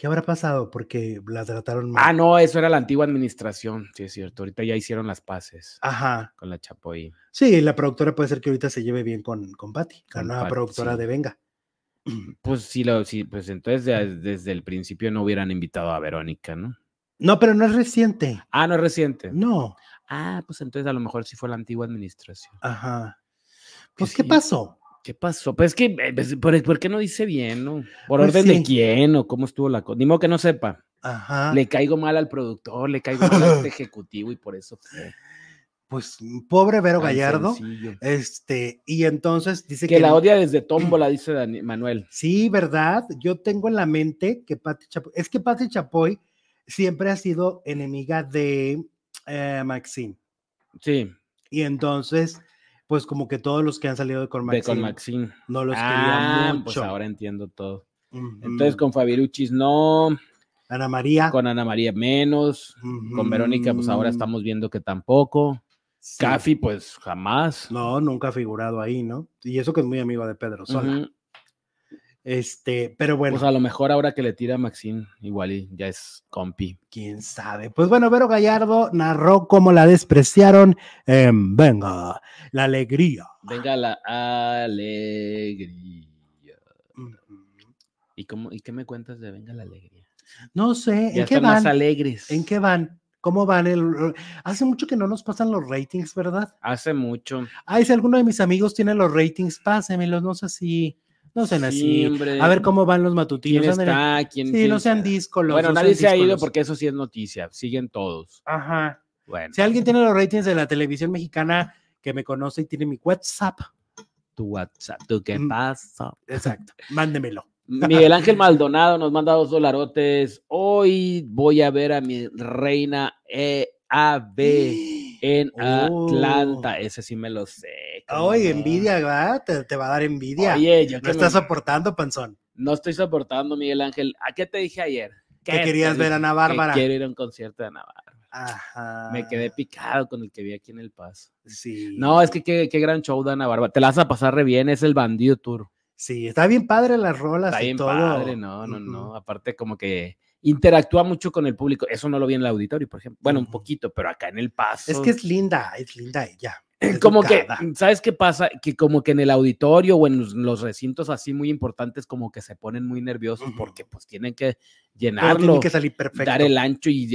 ¿Qué habrá pasado? Porque la trataron mal. Ah, no, eso era la antigua administración, sí es cierto. Ahorita ya hicieron las paces Ajá. con la Chapoy. Sí, la productora puede ser que ahorita se lleve bien con, con Patty, la Con nueva Patty, productora sí. de Venga. Pues sí, lo, sí, pues entonces ya desde el principio no hubieran invitado a Verónica, ¿no? No, pero no es reciente. Ah, no es reciente. No. Ah, pues entonces a lo mejor sí fue la antigua administración. Ajá. Pues, ¿qué sí. pasó? ¿Qué pasó? Pues es que, eh, pues, ¿por, qué no dice bien, no? ¿Por Pues orden sí. de quién o cómo estuvo la cosa? Ni modo que no sepa. Ajá. Le caigo mal al productor, le caigo mal al ejecutivo y por eso fue Pues pobre Vero tan Gallardo. sencillo. Este, y entonces dice Que la odia desde tómbola, dice Dani- Manuel. Sí, ¿verdad? Yo tengo en la mente que Pati Chapoy, es que Pati Chapoy siempre ha sido enemiga de eh, Maxine. Sí, Y entonces, pues como que todos los que han salido de con de Maxine con Maxine. no los Ah, quería pues mucho. ahora entiendo todo. Entonces con Fabiruchis no, Ana María. con Ana María menos, con Verónica pues ahora estamos viendo que tampoco. Sí. Cafi pues jamás. No, nunca ha figurado ahí, ¿no? Y eso que es muy amigo de Pedro Sola. Este, pero bueno, Pues a lo mejor ahora que le tira a Maxine, igual y ya es compi. quién sabe. Pues bueno, Vero Gallardo narró cómo la despreciaron en Venga, la alegría. Venga la alegría. ¿Y, cómo, ¿Y qué me cuentas de Venga la alegría? No sé, Ya ¿en qué están más van? alegres. ¿En qué van? ¿Cómo van? El, hace mucho que no nos pasan los ratings, ¿verdad? Hace mucho. Ay, si alguno de mis amigos tiene los ratings, pásenmelos, no sé si, no sean así. Sí, hombre. A ver cómo van los matutinos. ¿Quién está? ¿Quién, Sí, no sean díscolos. Bueno, no nadie se ha ido porque eso sí es noticia. Siguen todos. Ajá. Bueno, Si alguien tiene los ratings de la televisión mexicana que me conoce y tiene mi WhatsApp, tu WhatsApp, ¿tú qué Mm. pasa? exacto, mándemelo. Miguel Ángel Maldonado nos manda dos dolarotes. Hoy voy a ver a mi reina EAB en Oh. Atlanta. Ese sí me lo sé. Ay, no. envidia, ¿verdad? Te, te va a dar envidia. Oye, yo no que me- estás soportando, panzón. no estoy soportando, Miguel Ángel. ¿A qué te dije ayer? Que ¿Qué querías te ver a? Ana Que Bárbara. quiero ir a un concierto de Ana Bárbara. Ajá. Me quedé picado con el que vi aquí en El Paso. Sí. No, es que qué, qué gran show de Ana Bárbara. Te la vas a pasar re bien, es el bandido tour. Sí, está bien padre las rolas Está y bien todo. padre, no, no, no. Aparte, como que interactúa mucho con el público. Eso no lo vi en el auditorio, por ejemplo. Bueno, un poquito, pero acá en el paso. Es que es linda, es linda ella. como que. ¿sabes qué pasa? Que como que en el auditorio o en los, los recintos así muy importantes, como que se ponen muy nerviosos porque pues tienen que llenarlo, tiene que salir perfecto. dar el ancho y,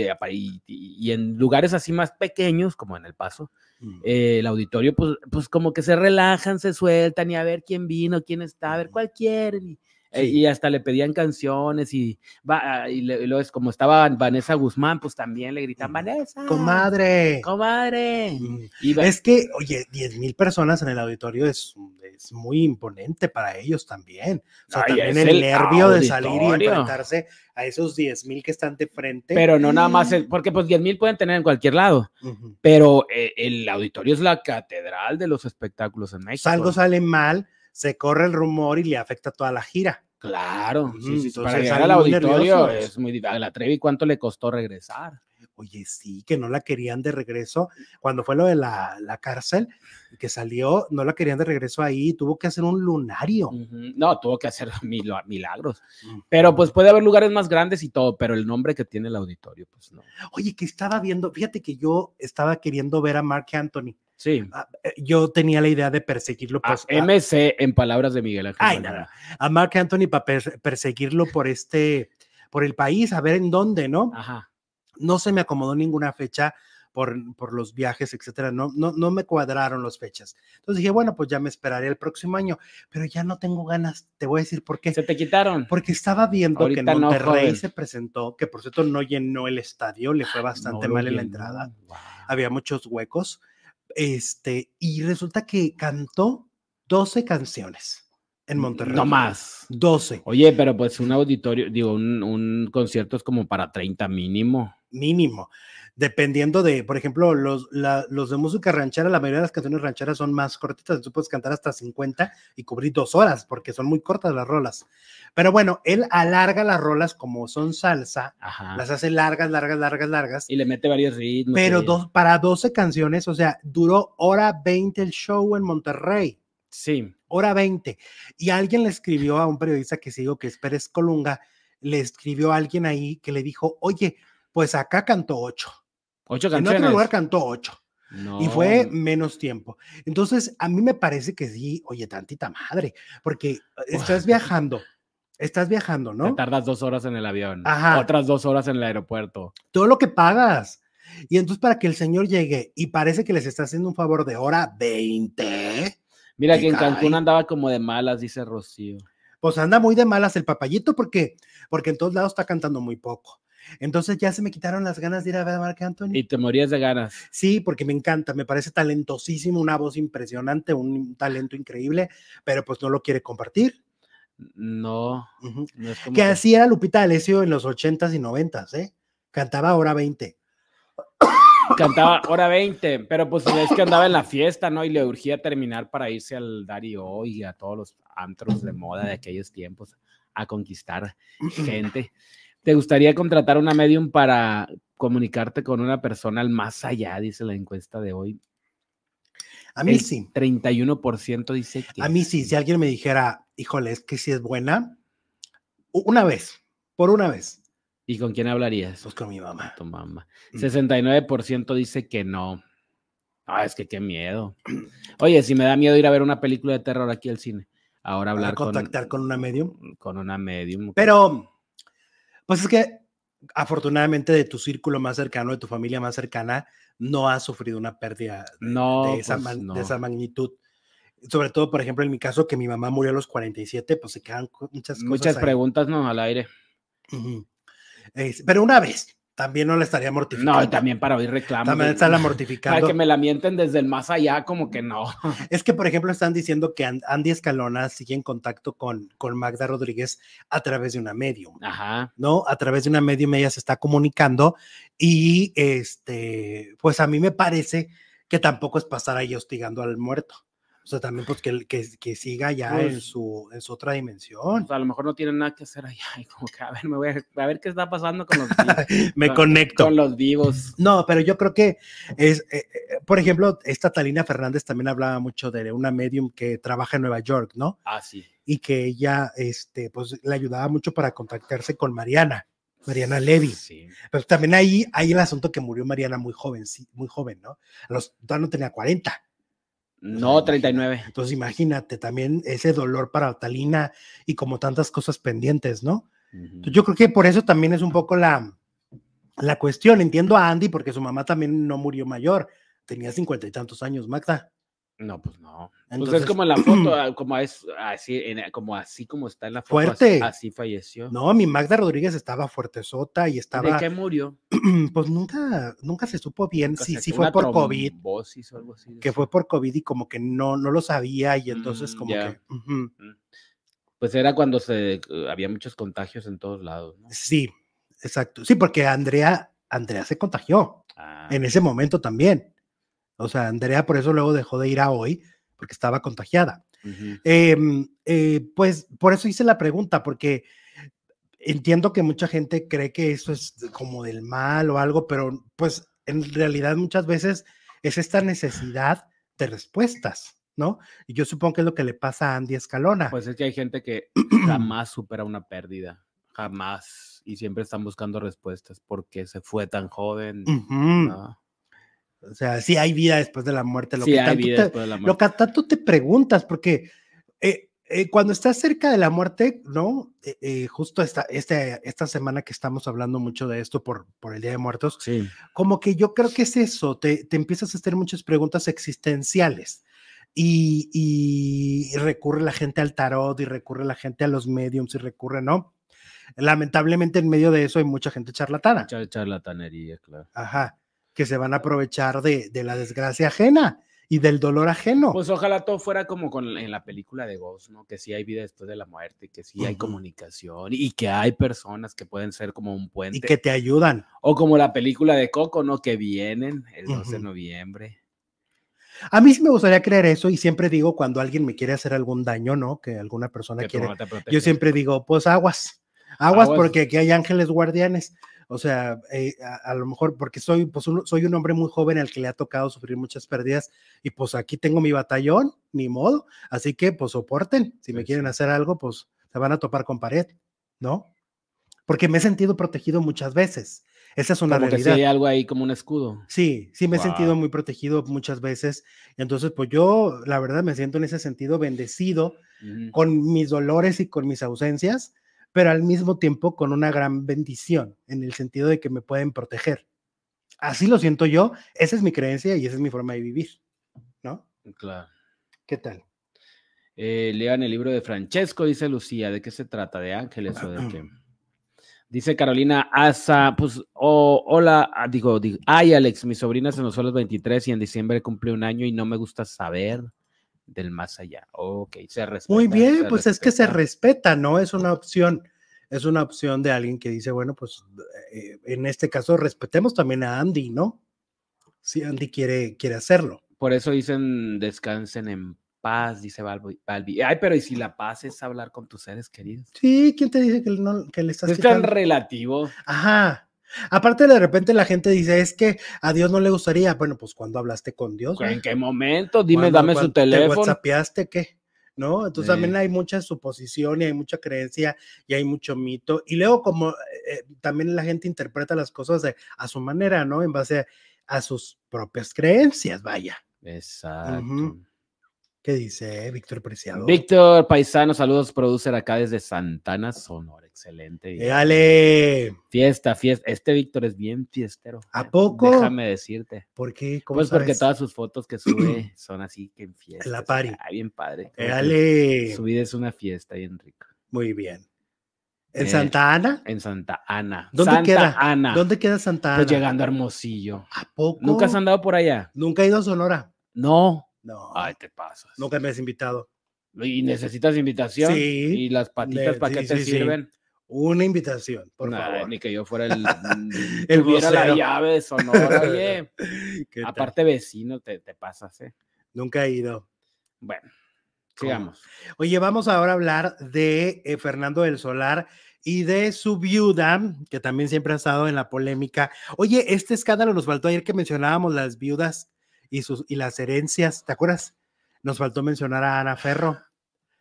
y, en lugares así más pequeños, como en el paso, Mm. eh, el auditorio, pues, pues como que se relajan, se sueltan y a ver quién vino, quién está, a ver cuál quieren. Y, eh, Sí. y hasta le pedían canciones y, va, y, le- y luego es como estaba Vanessa Guzmán, pues también le gritan. Vanessa, Comadre. comadre. Y va- Es que, oye, 10 mil personas en el auditorio es, es muy imponente para ellos también. O sea, Ay, también el, el nervio de salir y enfrentarse a esos 10 mil que están de frente. pero no nada más, el- porque pues 10 mil pueden tener en cualquier lado, pero eh, el auditorio es la catedral de los espectáculos en México. Si algo sale mal, se corre el rumor y le afecta a toda la gira. Claro, sí, sí, para llegar al auditorio nerviosos. es muy difícil. La Trevi, ¿cuánto le costó regresar? Oye, sí, que no la querían de regreso. Cuando fue lo de la, la cárcel, que salió, no la querían de regreso ahí, tuvo que hacer un lunario. No, tuvo que hacer mil- milagros. Pero pues puede haber lugares más grandes y todo, pero el nombre que tiene el auditorio, pues no. Oye, que estaba viendo, fíjate que yo estaba queriendo ver a Mark Anthony. Sí. Ah, eh, Yo tenía la idea de perseguirlo. A pues, a- MC en palabras de Miguel Ángel. Ay, nada. a Mark Anthony para perseguirlo por este, por el país, a ver en dónde, ¿no? Ajá. No se me acomodó ninguna fecha por, por los viajes, etcétera. No, no, no me cuadraron las fechas. Entonces dije, bueno, pues ya me esperaré el próximo año, pero ya no tengo ganas. Te voy a decir por qué. Se te quitaron. Porque estaba viendo que en Ahorita no, Monterrey joven. se presentó, que por cierto no llenó el estadio, le fue bastante No lo mal en la entrada. Wow. Había muchos huecos. Este, y resulta que cantó 12 canciones en Monterrey. No más. 12 Oye, pero pues un auditorio, digo, un, un concierto es como para 30 mínimo. mínimo. Dependiendo de, por ejemplo, los, la- los de música ranchera, la mayoría de las canciones rancheras son más cortitas, tú puedes cantar hasta 50 y cubrir dos horas, porque son muy cortas las rolas. Pero bueno, él alarga las rolas como son salsa, Ajá. las hace largas, largas, largas, largas. Y le mete varios ritmos. Pero dos, para 12 canciones, o sea, duró hora 20 el show en Monterrey, Sí. hora 20. Y alguien le escribió a un periodista que sigo, que es Pérez Colunga, le escribió a alguien ahí que le dijo, oye, pues acá cantó ocho. Ocho En canciones. otro lugar cantó ocho. No. Y fue menos tiempo. Entonces, a mí me parece que sí, oye, tantita madre, porque estás viajando, estás viajando, Te ¿no? tardas dos horas en el avión. Ajá. Otras dos horas en el aeropuerto. Todo lo que pagas. Y entonces para que el señor llegue y parece que les está haciendo un favor de hora 20, Mira que en cae. Cancún andaba como de malas, dice Rocío. pues anda muy de malas el papayito porque, porque en todos lados está cantando muy poco. Entonces ya se me quitaron las ganas de ir a ver a Marc Anthony. Y te morías de ganas. Sí, porque me encanta, me parece talentosísimo, una voz impresionante, un talento increíble, pero pues no lo quiere compartir. No, es como Que que- así era Lupita D'Alessio en los 80s y 90s, ¿eh? Cantaba hora 20. Cantaba hora 20, pero pues es que andaba en la fiesta, ¿no? Y le urgía terminar para irse al Dario y a todos los antros de moda de aquellos tiempos a conquistar gente. ¿Te gustaría contratar una medium para comunicarte con una persona al más allá? Dice la encuesta de hoy. A mí El sí, 31% dice que a mí sí, si alguien me dijera, híjole, es que sí es buena, una vez, por una vez, ¿Y con quién hablarías? pues con mi mamá. Tu mamá. Mm. 69% dice que no. Ah, es que qué miedo. Oye, si me da miedo ir a ver una película de terror aquí al cine. Ahora hablar con, contactar con una medium. con una medium. Pero, pues es que afortunadamente de tu círculo más cercano, de tu familia más cercana, no has sufrido una pérdida de, No, de esa, pues, no. de esa magnitud. Sobre todo, por ejemplo, en mi caso, que mi mamá murió a los 47, pues se quedan muchas cosas. Muchas ahí. preguntas, no, al aire. Pero una vez, también no la estaría mortificando. No, y también para oír reclamos. También está la Para mortificando. que me la mienten desde el más allá, como que no. Es que, por ejemplo, están diciendo que An- Andy Escalona sigue en contacto con, con Magda Rodríguez a través de una medium. Ajá. ¿no? A través de una medium ella se está comunicando y este, pues a mí me parece que tampoco es pasar ahí hostigando al muerto. O sea, también pues que, que, que siga ya en, Pues- su, en su otra dimensión. Pues, a lo mejor no tienen nada que hacer allá. Y como que, a ver, me voy a, a ver qué está pasando con los, vi- Me con- conecto. con los vivos. No, pero yo creo que es, eh, eh, por ejemplo, esta Talina Fernández también hablaba mucho de una medium que trabaja en Nueva York, ¿no? Ah, sí. Y que ella, este, pues le ayudaba mucho para contactarse con Mariana, Mariana Levy. Sí. Pero también ahí hay el asunto que murió Mariana muy joven, sí, muy joven, ¿no? A los, no tenía 40. No, 39. Entonces imagínate también ese dolor para Talina y como tantas cosas pendientes, ¿no? Yo creo que por eso también es un poco la, la cuestión. Entiendo a Andy porque su mamá también no murió mayor, tenía cincuenta y tantos años, Magda. No, pues no. pues Entonces- es como en la foto, ah, como es así, en- como así como está en la foto. Fuerte. Así, falleció. No, mi Magda Rodríguez estaba fuertezota y ¿De estaba, qué murió? pues nunca, nunca se supo bien si, si que fue por COVID. o algo así. que fue por COVID y como que no, no lo sabía y entonces Mm, como que... ujú, Pues era cuando se eh, había muchos contagios en todos lados, ¿no? Sí, exacto. Sí, porque Andrea, Andrea se contagió Ah, en ese momento también. O sea, Andrea por eso luego dejó de ir a hoy, porque estaba contagiada. Em, eh, pues por eso hice la pregunta, porque entiendo que mucha gente cree que eso es como del mal o algo, pero pues en realidad muchas veces es esta necesidad de respuestas, ¿no? Y yo supongo que es lo que le pasa a Andy Escalona. Pues es que hay gente que jamás supera una pérdida, jamás, y siempre están buscando respuestas porque se fue tan joven. ¿no? O sea, sí hay vida después de la muerte. Lo Sí que hay tanto vida te- después de la Lo muerte. que tanto te preguntas, porque eh, eh, cuando estás cerca de la muerte, ¿no? Eh, eh, justo esta, este, esta semana que estamos hablando mucho de esto por, por el Día de Muertos, Sí, como que yo creo que es eso, te, te empiezas a hacer muchas preguntas existenciales. Y, y recurre la gente al tarot y recurre la gente a los mediums y recurre, ¿no? Lamentablemente en medio de eso hay mucha gente charlatana. charlatanería, claro. Ajá, que se van a aprovechar de, de la desgracia ajena y del dolor ajeno. Pues ojalá todo fuera como con, en la película de Ghost, ¿no? Que sí hay vida después de la muerte, que sí hay Ujú. comunicación y que hay personas que pueden ser como un puente. y que te ayudan. O como la película de Coco, ¿no? Que vienen el 12 de Ujú. noviembre. A mí sí me gustaría creer eso y siempre digo cuando alguien me quiere hacer algún daño, ¿no? Que alguna persona Que quiere. Yo siempre digo, pues aguas, aguas, Aguas. porque aquí hay ángeles guardianes. O sea, eh, a, a lo mejor porque soy, pues, un- soy un hombre muy joven al que le ha tocado sufrir muchas pérdidas y pues aquí tengo mi batallón, ni modo. Así que pues soporten. Si me quieren hacer algo, pues se van a topar con pared, ¿no? porque me he sentido protegido muchas veces. Esa es una Como que sí realidad. hay algo ahí como un escudo. Sí, sí me he sentido muy protegido muchas veces. Entonces, pues yo, la verdad, me siento en ese sentido bendecido con mis dolores y con mis ausencias, pero al mismo tiempo con una gran bendición, en el sentido de que me pueden proteger. Así lo siento yo, esa es mi creencia y esa es mi forma de vivir, ¿no? Claro. ¿Qué tal? Eh, lean el libro de Francesco, dice Lucía. ¿De qué se trata? ¿De ángeles o de qué? Dice Carolina Asa, pues, oh, hola, ah, digo, digo, ay Alex, mi sobrina se nos fue a los 23 y en diciembre cumple un año y no me gusta saber del más allá. Ok, se respeta. Muy bien, pues es que se respeta. ¿no? Es una opción, es una opción de alguien que dice, bueno, pues eh, en este caso respetemos también a Andy, ¿no? Si Andy quiere, quiere hacerlo. Por eso dicen descansen en paz, dice Balbi. Balbi. Ay, pero ¿y si la paz es hablar con tus seres queridos? Sí, ¿quién te dice que, no, que le estás Es tan relativo. Ajá. Aparte, de repente la gente dice, es que a Dios no le gustaría. Bueno, pues cuando hablaste con Dios. ¿En qué momento? Dime, ¿Cuándo- dame su ¿Te teléfono. whatsappeaste qué? ¿No? Entonces Sí. también hay mucha suposición y hay mucha creencia y hay mucho mito. Y luego como eh, también la gente interpreta las cosas de, a su manera, ¿no? En base a, sus propias creencias, vaya. Exacto. ¿Qué dice Víctor Preciado? Víctor Paisano, saludos, producer acá desde Santana, Sonora. Excelente. Eh, ¡Éale! Fiesta, fiesta. Este Víctor es bien fiestero. ¿A poco? Déjame decirte. ¿Por qué? ¿Cómo Pues porque todas sus fotos que sube son así que en fiesta. la party. Ay, bien padre. ¡Éale! Su vida es una fiesta bien rica. Muy bien. ¿En Eh, Santa Ana? En Santa Ana. ¿Dónde Santa queda? Ana. ¿Dónde queda Santa Ana? Pues llegando a Hermosillo. ¿A poco? ¿Nunca has andado por allá? Nunca he ido a Sonora. No. No. Ay, te pasas. Nunca me has invitado. ¿Y necesitas invitación? Sí. ¿Y las patitas para qué sí, te sí, sí. sirven? Una invitación, por Nah, favor. Ni que yo fuera el. El tuviera la vocero. llave de Sonora, oye. ¿Qué? Aparte, vecino, te, te pasas, ¿eh? Nunca he ido. Bueno, ¿Cómo? sigamos. Oye, vamos ahora a hablar de eh, Fernando del Solar y de su viuda, que también siempre ha estado en la polémica. Oye, este escándalo nos faltó ayer que mencionábamos las viudas y, sus, y las herencias, ¿te acuerdas? Nos faltó mencionar a Ana Ferro,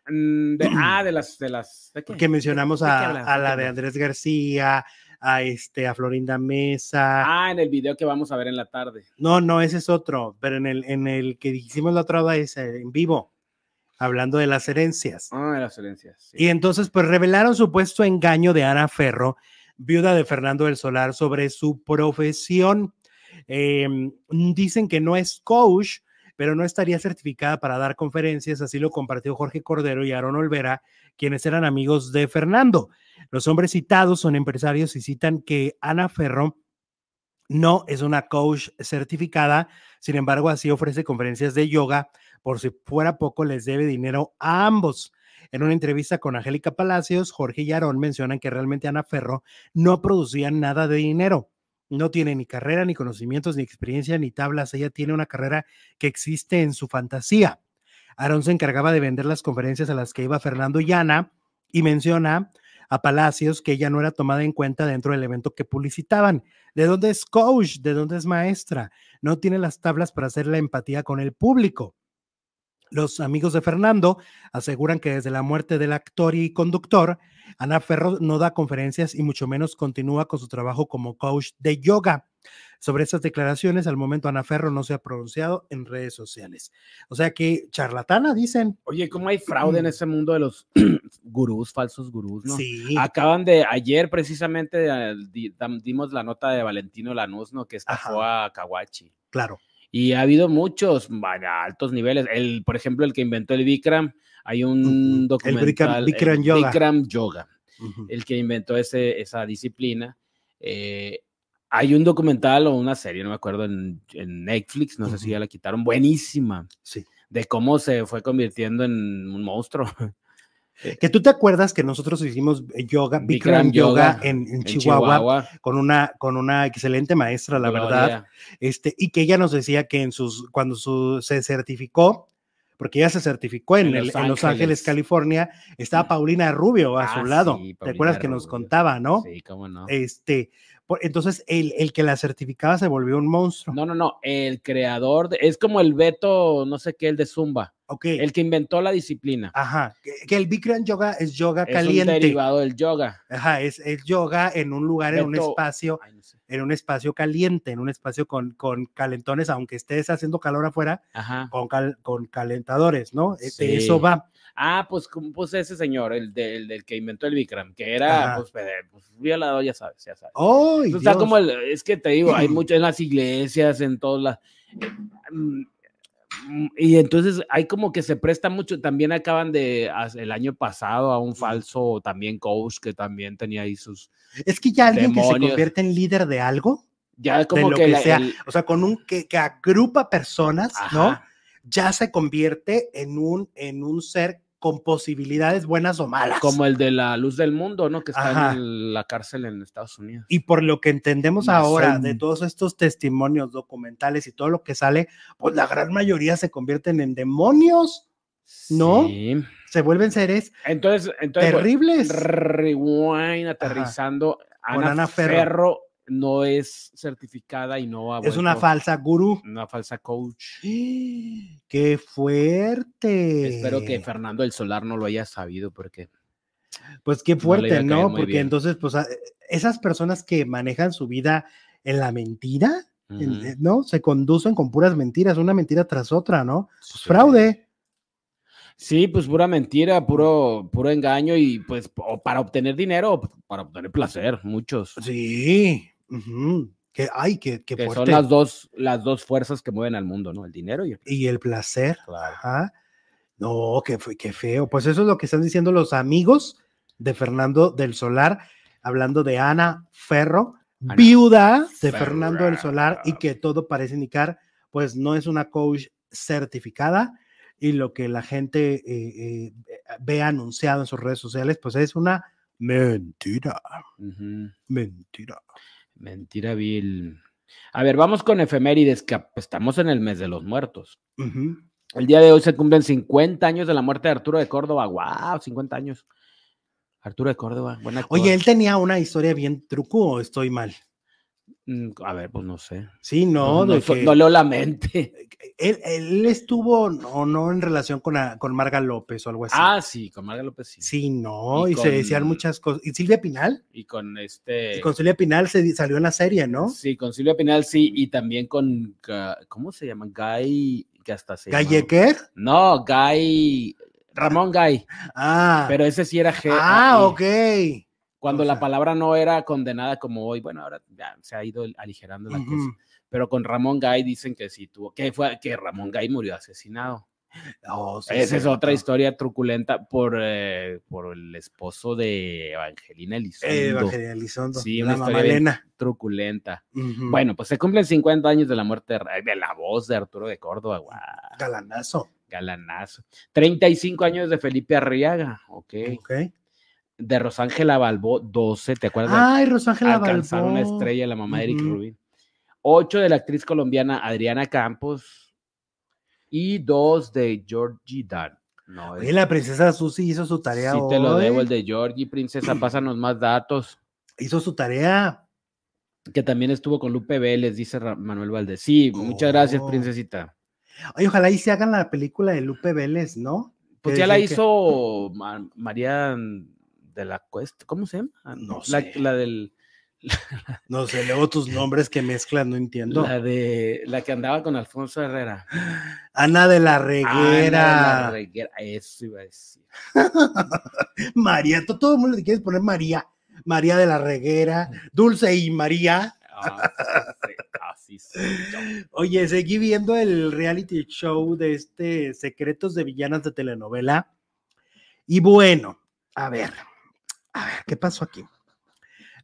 Mm, de- ah, de las. De las que mencionamos ¿De qué a, hablas? a ¿De la de? Andrés García, a, este, a Florinda Mesa. Ah, en el video que vamos a ver en la tarde. No, no, ese es otro, pero en el, en el que hicimos la otra vez eh, en vivo, hablando de las herencias. Ah, de las herencias. sí. Y entonces, pues revelaron supuesto engaño de Ana Ferro, viuda de Fernando del Solar, sobre su profesión. Eh, dicen que no es coach, pero no estaría certificada para dar conferencias, así lo compartió Jorge Cordero y Aaron Olvera, quienes eran amigos de Fernando. Los hombres citados son empresarios y citan que Ana Ferro no es una coach certificada, sin embargo, así ofrece conferencias de yoga. Por si fuera poco, les debe dinero a ambos. En una entrevista con Angélica Palacios, Jorge y Aarón mencionan que realmente Ana Ferro no producía nada de dinero. No tiene ni carrera, ni conocimientos, ni experiencia, ni tablas. Ella tiene una carrera que existe en su fantasía. Aarón se encargaba de vender las conferencias a las que iba Fernando y Ana y menciona a Palacios que ella no era tomada en cuenta dentro del evento que publicitaban. ¿De dónde es coach? ¿De dónde es maestra? No tiene las tablas para hacer la empatía con el público. Los amigos de Fernando aseguran que desde la muerte del actor y conductor, Ana Ferro no da conferencias y mucho menos continúa con su trabajo como coach de yoga. Sobre estas declaraciones, al momento Ana Ferro no se ha pronunciado en redes sociales. O sea que charlatana, dicen. Oye, ¿cómo hay fraude en ese mundo de los gurús, falsos gurús, no? Sí. Acaban de, ayer precisamente dimos la nota de Valentino Lanús, ¿no? Que estafó a Kawachi. Claro. Y ha habido muchos vaya, altos niveles. El, por ejemplo, el que inventó el Bikram, hay un Ujú. El documental. Bikram- Yoga. Bikram Yoga, Ujú. el que inventó ese, esa disciplina. Eh, hay un documental o una serie, no me acuerdo, en, en Netflix, no sé si ya la quitaron, buenísima, Sí. de cómo se fue convirtiendo en un monstruo. Que tú te acuerdas que nosotros hicimos yoga, Bikram, Bikram yoga, yoga en, en en Chihuahua, con una con una excelente maestra, la verdad, este y que ella nos decía que en sus cuando su, se certificó porque ella se certificó en, En el- Los en Los Ángeles. California, estaba Paulina Rubio a Ah, su lado. sí, ¿Te acuerdas que nos contaba, no? Sí, cómo no. Este, entonces, el, el que la certificaba se volvió un monstruo. No, no, no. El creador de- es como el Beto, no sé qué, el de Zumba. Ok. El que inventó la disciplina. Ajá. Que, que el Bikram Yoga es yoga es caliente. derivado del yoga. Ajá, es, es yoga en un lugar, en un espacio, Ay, no sé. en un espacio caliente, en un espacio con, con calentones, aunque estés haciendo calor afuera, Ajá. con, cal- con calentadores, ¿no? De Sí. eso va. Ah, pues, pues ese señor, el, de- el del que inventó el Bikram, que era, pues, pues, violador, ya sabes, ya sabes. ¡Oh! Entonces, está como el, es que te digo, hay mucho en las iglesias, en todas las. Y entonces hay como que se presta mucho. También acaban de el año pasado a un falso también coach que también tenía ahí sus. Es que ya alguien que se convierte en líder de algo, Ya como lo que, que la- sea. el- o sea, con un que, que agrupa personas, ¿no? Ya se convierte en un, en un ser con posibilidades buenas o malas. como el de la luz del mundo, ¿no? Que está Ajá. en la cárcel en Estados Unidos. Y por lo que entendemos ahora de todos estos testimonios documentales y todo lo que sale, pues la gran mayoría se convierten en demonios, ¿no? Sí. se vuelven seres Entonces, entonces bueno, terribles. rewind, aterrizando. Ana, Ana Ferro. Ferro. No es certificada y no ha Es una falsa gurú. una falsa coach. ¡Qué fuerte! Espero que Fernando del Solar no lo haya sabido porque Pues qué fuerte, ¿no? Porque bien. entonces, pues a- esas personas que manejan su vida en la mentira, ¿no? Se conducen con puras mentiras, una mentira tras otra, ¿no? Pues Sí. fraude. Sí, pues pura mentira, puro, puro engaño y pues o para obtener dinero o para obtener placer, muchos. Sí. Que, ay, qué, qué que son las dos, las dos fuerzas que mueven al mundo, ¿no? El dinero y el Y el placer. Claro. Ajá. No, qué, fe- qué feo. Pues eso es lo que están diciendo los amigos de Fernando del Solar, hablando de Ana Ferro, Ana viuda de Fernando del. Solar, y que todo parece indicar, pues no es una coach certificada, y lo que la gente eh, eh, ve anunciado en sus redes sociales, pues es una mentira, mentira. Mentira vil. A ver, vamos con efemérides, que ap- estamos en el mes de los muertos. El día de hoy se cumplen 50 años de la muerte de Arturo de Córdoba. ¡Wow! 50 años. Arturo de Córdoba, buena Oye, él tenía una historia bien truco, o estoy mal. A ver, pues no sé. Sí, no, no, que- no leo la mente. él, él estuvo o no en relación con, a- con Marga López o algo así. Ah, sí, con Marga López sí. sí, no, y y, se decían muchas cosas. Y Silvia Pinal, Y con este. y con Silvia Pinal se salió en la serie, ¿no? Sí, con Silvia Pinal sí, y también con. ¿Cómo se llama? Guy. Que hasta se. Gallequer. No, Guy. Ramón Guy. Ah, Pero ese sí era G. ah, ok. Cuando O la palabra no era condenada como hoy, bueno, ahora ya se ha ido aligerando la cosa. Pero con Ramón Gay dicen que sí tuvo, que fue que Ramón Gay murió asesinado. Oh, sí, Esa es otra historia truculenta por, eh, por el esposo de Evangelina Elizondo. Eh, Evangelina Elizondo, Sí, la una mamá truculenta. Bueno, pues se cumplen 50 años de la muerte de, de la voz de Arturo de Córdoba. guau, Galanazo. galanazo. 35 años de Felipe Arriaga, ok. Ok. De Rosángela Balbó, 12, ¿te acuerdas? Ay, Rosángela alcanzar una estrella, la mamá de Eric. Rubin. Ocho de la actriz colombiana Adriana Campos y dos de Georgie Dan. No, Oye, es- la princesa Susi hizo su tarea sí te lo debo, el de Georgie, princesa, pásanos más datos. Hizo su tarea. Que también estuvo con Lupe Vélez, dice Manuel Valdés. Sí, muchas gracias, Oh. princesita. Oye, ojalá y se hagan la película de Lupe Vélez, ¿no? Pues Que ya la que- hizo Ma- María de la Cuesta, ¿cómo se llama? No la, sé. la del, No sé, luego tus nombres que mezclan, no entiendo. la de, la que andaba con Alfonso Herrera. Ana de la Ana de Reguera. la Reguera, eso iba a decir. María, to- todo el mundo le quieres poner María. María de la Reguera, Dulce y María. Ah, sí. Oye, seguí viendo el reality show de este Secretos de Villanas de telenovela. Y bueno, a ver, a ver, ¿qué pasó aquí?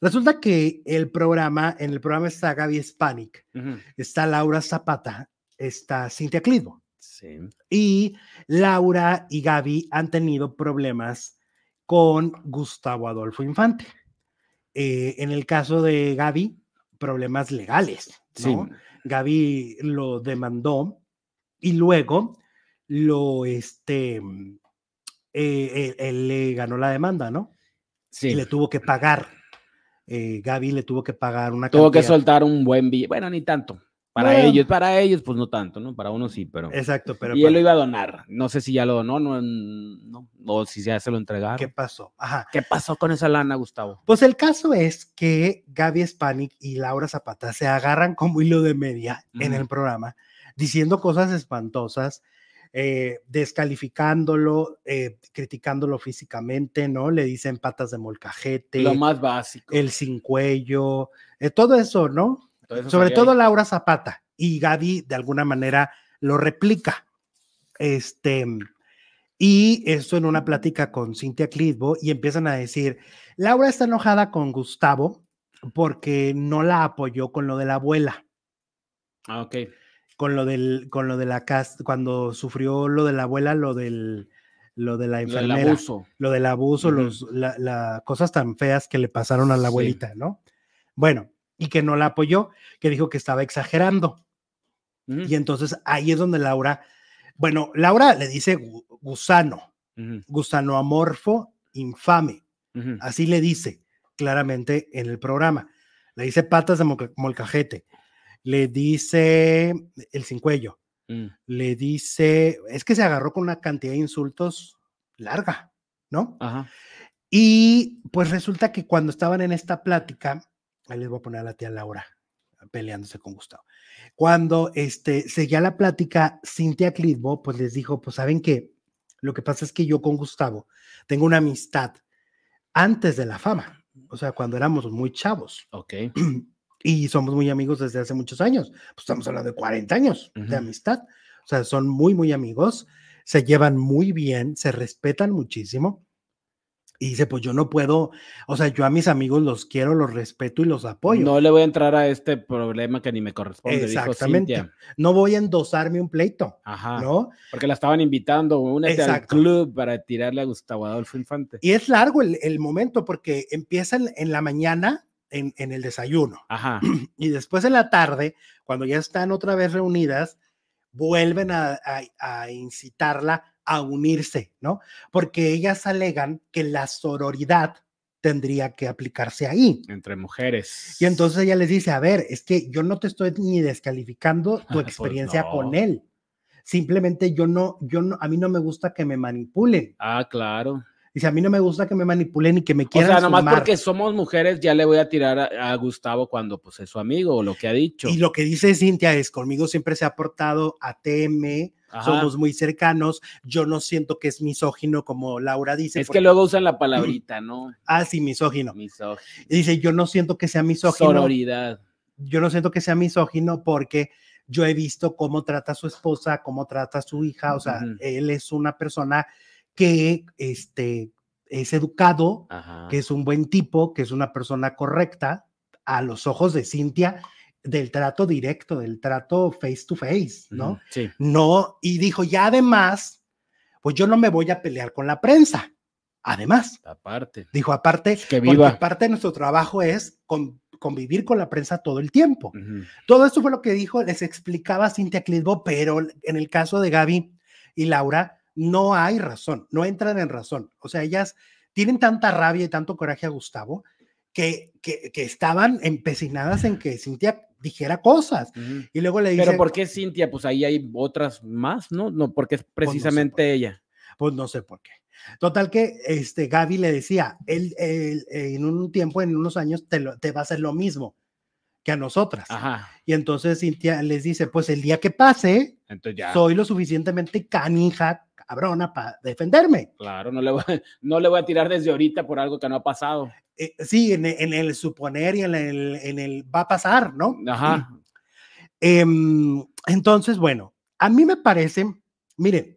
Resulta que el programa, en el programa está Gaby Spanik, está Laura Zapata, está Cintia Clitbo. Sí. Y Laura y Gaby han tenido problemas con Gustavo Adolfo Infante. Eh, en el caso de Gaby, problemas legales. ¿no? Sí. Gaby lo demandó y luego lo, este, eh, él, él le ganó la demanda, ¿no? Sí. Y le tuvo que pagar eh, Gaby le tuvo que pagar una Tuvo que soltar un buen billete. Bueno, ni tanto. Para Bueno. ellos, para ellos, pues no tanto, ¿no? Para uno sí, pero. Exacto, pero y él lo iba a donar. No sé si ya lo donó, no, no, o si ya se lo entregaron. ¿qué ¿Qué, pasó? Ajá. pasó con esa lana, Gustavo? Pues el caso es que Gaby Spanik y Laura Zapata se agarran como hilo de media en el programa, diciendo cosas espantosas, eh, descalificándolo, eh, criticándolo físicamente, ¿no? Le dicen patas de molcajete, Lo más básico. el sin cuello, eh, todo eso, ¿no? Todo eso Sobre todo ahí. Laura Zapata y Gaby de alguna manera lo replica. Este, y esto en una plática con Cintia Clitbo y empiezan a decir, Laura está enojada con Gustavo porque no la apoyó con lo de la abuela, Ah, ok. Con lo del, con lo de la casa, cuando sufrió lo de la abuela, lo del, lo de la Lo del enfermera, abuso. lo del abuso, los, la, la- cosas tan feas que le pasaron a la Sí. abuelita, ¿no? Bueno, y que no la apoyó, que dijo que estaba exagerando. Y entonces ahí es donde Laura, bueno, Laura le dice gu- gusano, gusano amorfo, infame, así le dice claramente en el programa. Le dice patas de molca- molcajete, le dice el sin cuello, Mm. le dice, es que se agarró con una cantidad de insultos larga, ¿no? Ajá. Y pues resulta que cuando estaban en esta plática, ahí les voy a poner a la tía Laura peleándose con Gustavo. Cuando este, seguía la plática, Cintia Clitbo, pues les dijo, pues saben que lo que pasa es que yo con Gustavo tengo una amistad antes de la fama, o sea, cuando éramos muy chavos Ok. y somos muy amigos desde hace muchos años, pues estamos hablando de 40 años de amistad, o sea, son muy, muy amigos, se llevan muy bien, se respetan muchísimo. Y dice, pues yo no puedo, o sea, yo a mis amigos los quiero, los respeto y los apoyo. No, No le voy a entrar a este problema que ni me corresponde, dijo Exactamente. Cintia. voy a endosarme un pleito, Ajá. ¿no? Porque la estaban invitando, únete al club para tirarle a Gustavo Adolfo Infante. Y es largo el, el momento porque empiezan en la mañana en, en el desayuno Ajá. y después en la tarde, cuando ya están otra vez reunidas, vuelven a, a- a incitarla a unirse, ¿no? Porque ellas alegan que la sororidad tendría que aplicarse ahí. Entre mujeres. Y entonces ella les dice, a ver, es que yo no te estoy ni descalificando tu Pues experiencia no. con él. Simplemente yo no, yo no, a mí no me gusta que me manipulen. Ah, claro. Dice, a mí no me gusta que me manipulen y que me O quieran sea, nomás sumar". porque somos mujeres, ya le voy a tirar a, a Gustavo cuando pues es su amigo o lo que ha dicho. Y lo que dice Cintia es, conmigo siempre se ha portado ATM, Ajá. somos muy cercanos, yo no siento que es misógino como Laura dice. es porque- que luego usan la palabrita, ¿no? Ah, sí, misógino. Misógino. Y dice, yo no siento que sea misógino. Sororidad. Yo no siento que sea misógino porque yo he visto cómo trata a su esposa, cómo trata a su hija, o sea, él es una persona que este, es educado, Ajá. que es un buen tipo, que es una persona correcta a los ojos de Cintia, del trato directo, del trato face to face, ¿no? Sí. No, y dijo, y además, pues yo no me voy a pelear con la prensa. Además, Aparte. dijo, aparte, Que porque viva. parte de nuestro trabajo es con- convivir con la prensa todo el tiempo. Todo esto fue lo que dijo, les explicaba Cintia Clitbo, pero en el caso de Gaby y Laura, no hay razón, no entran en razón. O sea, ellas tienen tanta rabia y tanto coraje a Gustavo que, que, que estaban empecinadas en que Cintia dijera cosas. Y luego le dice, Pero ¿por qué Cintia? Pues ahí hay otras más, ¿no? No, porque es precisamente por qué. ella. pues no sé por qué. Total que este Gaby le decía, él, él, en un tiempo, en unos años, te, lo- te va a hacer lo mismo que a nosotras. Ajá. Y entonces Cintia les dice, pues el día que pase, Entonces ya. soy lo suficientemente canija, cabrona, para defenderme. Claro, no le, voy, no le voy a tirar desde ahorita por algo que no ha pasado. Eh, sí, en, en el suponer y en el, en el va a pasar, ¿no? Ajá. Em, entonces, bueno, a mí me parece, miren,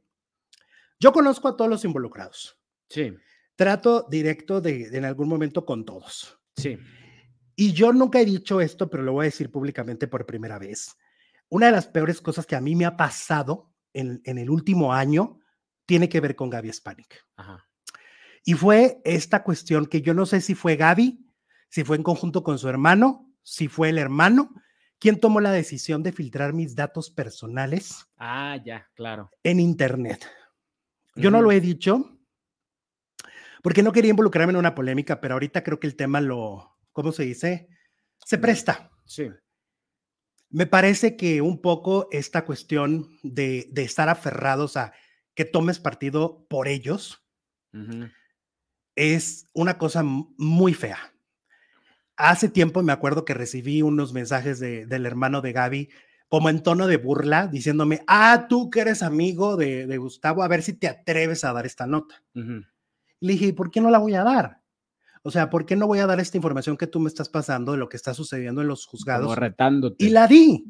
yo conozco a todos los involucrados, Sí, trato directo de, de en algún momento con todos. sí. Y yo nunca he dicho esto, pero lo voy a decir públicamente por primera vez. Una de las peores cosas que a mí me ha pasado en, en el último año tiene que ver con Gaby Spanik. Ajá. Y fue esta cuestión que yo no sé si fue Gaby, si fue en conjunto con su hermano, si fue el hermano, quien tomó la decisión de filtrar mis datos personales Ah, ya, claro. en Internet. Yo no lo he dicho porque no quería involucrarme en una polémica, pero ahorita creo que el tema lo, ¿cómo se dice? Se presta. Sí. Me parece que un poco esta cuestión de, de estar aferrados a que tomes partido por ellos es una cosa muy fea. Hace tiempo me acuerdo que recibí unos mensajes de- del hermano de Gaby como en tono de burla, diciéndome, ah, tú que eres amigo de, de Gustavo, a ver si te atreves a dar esta nota. Y le dije, ¿y por qué no la voy a dar? O sea, ¿por qué no voy a dar esta información que tú me estás pasando de lo que está sucediendo en los Como juzgados? retándote. Y la di.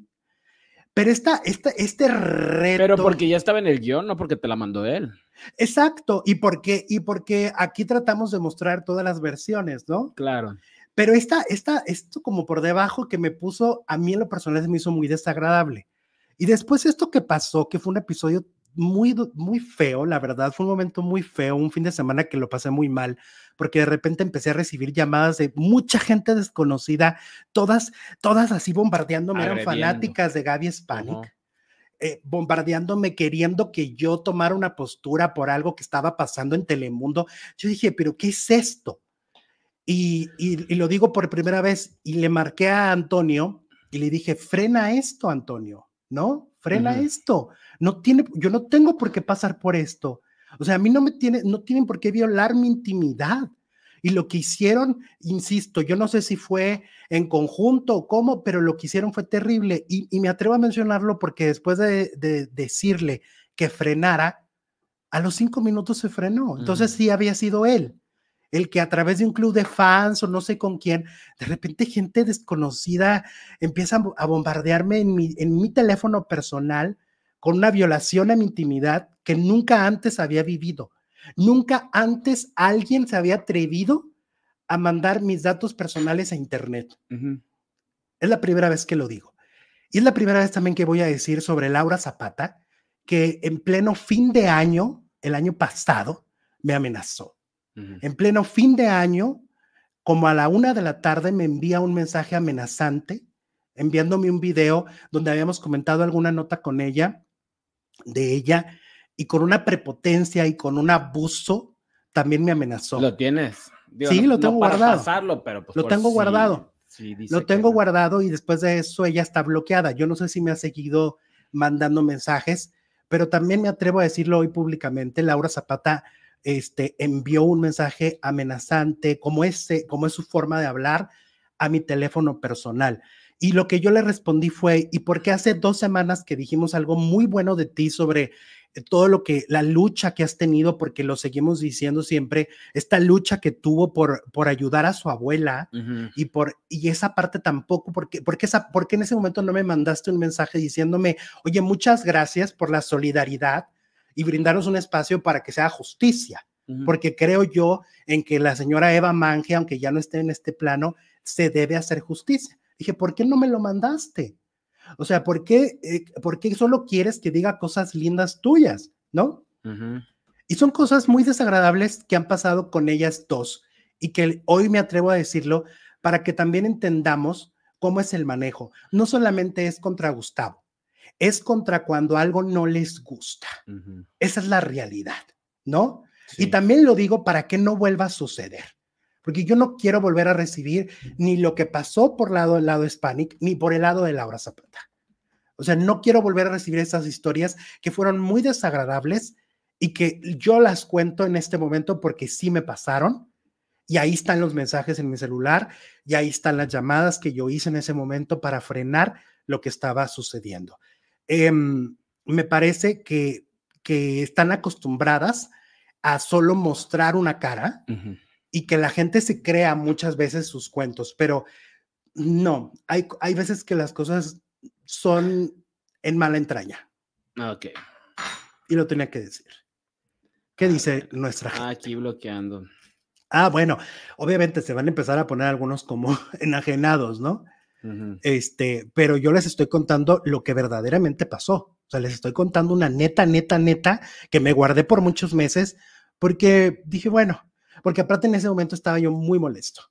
Pero esta, esta, este reto. Pero porque ya estaba en el guion, no porque te la mandó él. Exacto. Y porque, y porque aquí tratamos de mostrar todas las versiones, ¿no? Claro. Pero esta, esta, esto como por debajo que me puso, a mí en lo personal se me hizo muy desagradable. Y después esto que pasó, que fue un episodio muy, muy feo, la verdad, fue un momento muy feo, un fin de semana que lo pasé muy mal, porque de repente empecé a recibir llamadas de mucha gente desconocida, todas, todas así bombardeándome, eran Agrediendo. fanáticas de Gaby Spanik. Ajá. eh, bombardeándome, queriendo que yo tomara una postura por algo que estaba pasando en Telemundo. Yo dije, pero ¿qué es esto? Y, y- y lo digo por primera vez y le marqué a Antonio y le dije, frena esto, Antonio, ¿no? Frena Ujú. esto. No tiene, yo no tengo por qué pasar por esto. O sea, a mí no me tiene, no tienen por qué violar mi intimidad. Y lo que hicieron, insisto, yo no sé si fue en conjunto o cómo, pero lo que hicieron fue terrible. Y, y me atrevo a mencionarlo porque después de, de decirle que frenara, a los cinco minutos se frenó. Entonces sí había sido él el que a través de un club de fans o no sé con quién, de repente gente desconocida empieza a bo- a bombardearme en mi, en mi teléfono personal con una violación a mi intimidad que nunca antes había vivido. Nunca antes alguien se había atrevido a mandar mis datos personales a internet. Es la primera vez que lo digo. Y es la primera vez también que voy a decir sobre Laura Zapata, que en pleno fin de año, el año pasado, me amenazó. En pleno fin de año, como a la una de la tarde, me envía un mensaje amenazante, enviándome un video donde habíamos comentado alguna nota con ella, de ella, y con una prepotencia y con un abuso, también me amenazó. Lo tienes. Digo, Sí, no- lo no tengo para guardado. pasarlo, pero pues Lo tengo guardado. Lo tengo no. guardado y después de eso ella está bloqueada. Yo no sé si me ha seguido mandando mensajes, pero también me atrevo a decirlo hoy públicamente. Laura Zapata este, envió un mensaje amenazante, como, ese, como es su forma de hablar, a mi teléfono personal. Y lo que yo le respondí fue, ¿y por qué hace dos semanas que dijimos algo muy bueno de ti sobre eh, todo lo que, la lucha que has tenido, porque lo seguimos diciendo siempre, esta lucha que tuvo por, por ayudar a su abuela, y por y esa parte tampoco porque porque esa porque en ese momento no me mandaste un mensaje diciéndome oye muchas gracias por la solidaridad y brindarnos un espacio para que sea justicia porque creo yo en que la señora Eva Mange aunque ya no esté en este plano se debe hacer justicia. Dije por qué no me lo mandaste o sea por qué eh, por qué solo quieres que diga cosas lindas tuyas no y son cosas muy desagradables que han pasado con ellas dos y que hoy me atrevo a decirlo para que también entendamos cómo es el manejo. No solamente es contra Gustavo, es contra cuando algo no les gusta. Esa es la realidad, ¿no? Sí. Y también lo digo para que no vuelva a suceder, porque yo no quiero volver a recibir ni lo que pasó por lado del lado hispanic, ni por el lado de Laura Zapata. O sea, no quiero volver a recibir esas historias que fueron muy desagradables y que yo las cuento en este momento porque sí me pasaron. Y ahí están los mensajes en mi celular y ahí están las llamadas que yo hice en ese momento para frenar lo que estaba sucediendo. Em, me parece que, que están acostumbradas a solo mostrar una cara y que la gente se crea muchas veces sus cuentos, pero no, hay, hay veces que las cosas son en mala entraña Ok. y lo tenía que decir. ¿Qué dice nuestra gente? Aquí bloqueando. Ah, bueno, obviamente se van a empezar a poner algunos como enajenados, ¿no? Ujú. Este, pero yo les estoy contando lo que verdaderamente pasó. O sea, les estoy contando una neta, neta, neta que me guardé por muchos meses porque dije, bueno, porque aparte en ese momento estaba yo muy molesto.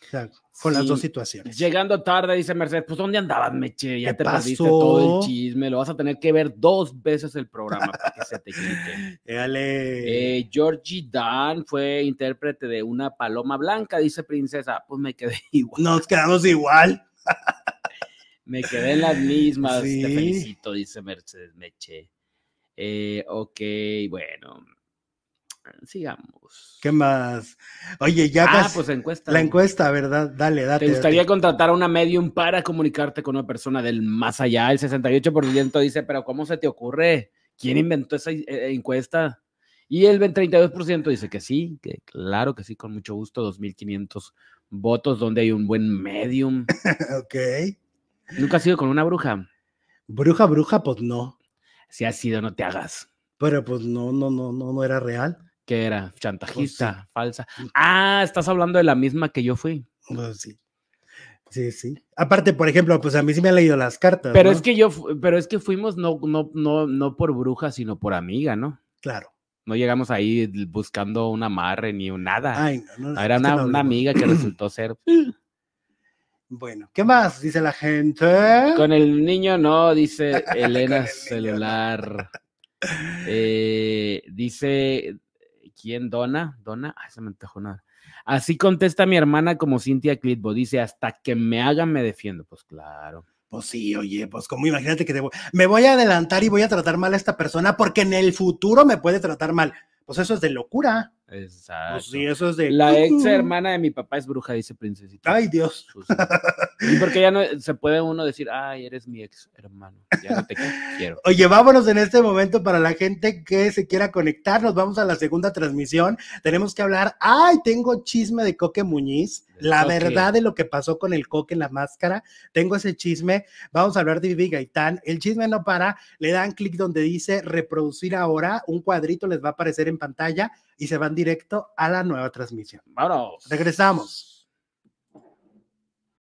O sea, con las Sí. dos situaciones. Llegando tarde, dice Mercedes, pues ¿dónde andabas, Meche? Ya ¿Qué te perdiste pasó? todo el chisme, lo vas a tener que ver dos veces el programa para que se te quite. Dale. Eh, Georgie Dan fue intérprete de una paloma blanca, dice Princesa. Pues me quedé igual, Nos quedamos igual. Me quedé en las mismas. Sí. Te felicito, dice Mercedes Meche. Eh, ok, bueno. Sigamos. ¿Qué más? Oye, ya ah, pues encuesta. la encuesta, ¿verdad? Dale, date. ¿Te gustaría date. contratar a una medium para comunicarte con una persona del más allá? El 68% dice, pero ¿cómo se te ocurre? ¿Quién inventó esa eh, encuesta? Y el 32% dice que sí, que claro que sí, con mucho gusto, 2.500 votos donde hay un buen medium. ok. Nunca has ido con una bruja. Bruja, bruja, pues no. Si has sido, no te hagas. Pero pues no, no, no, no, no era real. ¿Qué era? ¿Chantajista? Pues ¿Falsa? Ah, estás hablando de la misma que yo fui. Pues sí. Sí, sí. Aparte, por ejemplo, pues a mí sí me han leído las cartas. Pero ¿no? es que yo, pero es que fuimos no, no, no, no por bruja, sino por amiga, ¿no? Claro. No llegamos ahí buscando un amarre ni un nada. Ay, no, no, Era una, no una amiga que resultó ser. Bueno, ¿qué más? Dice la gente. Con el niño no, dice Elena el niño no. celular. Eh, dice, ¿quién dona? ¿Dona? Ay, se me antojó nada. Así contesta mi hermana como Cintia Clitbo. Dice, hasta que me hagan me defiendo. Pues claro. Pues sí, oye, pues como imagínate que te voy- me voy a adelantar y voy a tratar mal a esta persona porque en el futuro me puede tratar mal. Pues eso es de locura. Exacto. Pues sí, eso es de. La ex hermana de mi papá es bruja, dice Princesita. Ay, Dios. Pues. Y porque ya no se puede uno decir, ay, eres mi ex hermano. Ya no te quiero. Oye, vámonos en este momento para la gente que se quiera conectar. Nos vamos a la segunda transmisión. Tenemos que hablar. Ay, tengo chisme de Coque Muñiz. La verdad de lo que pasó con el Coque en la máscara. Tengo ese chisme. Vamos a hablar de Vivi Gaitán. El chisme no para. Le dan clic donde dice reproducir ahora. Un cuadrito les va a aparecer en pantalla y se van directo a la nueva transmisión. Vámonos. Regresamos.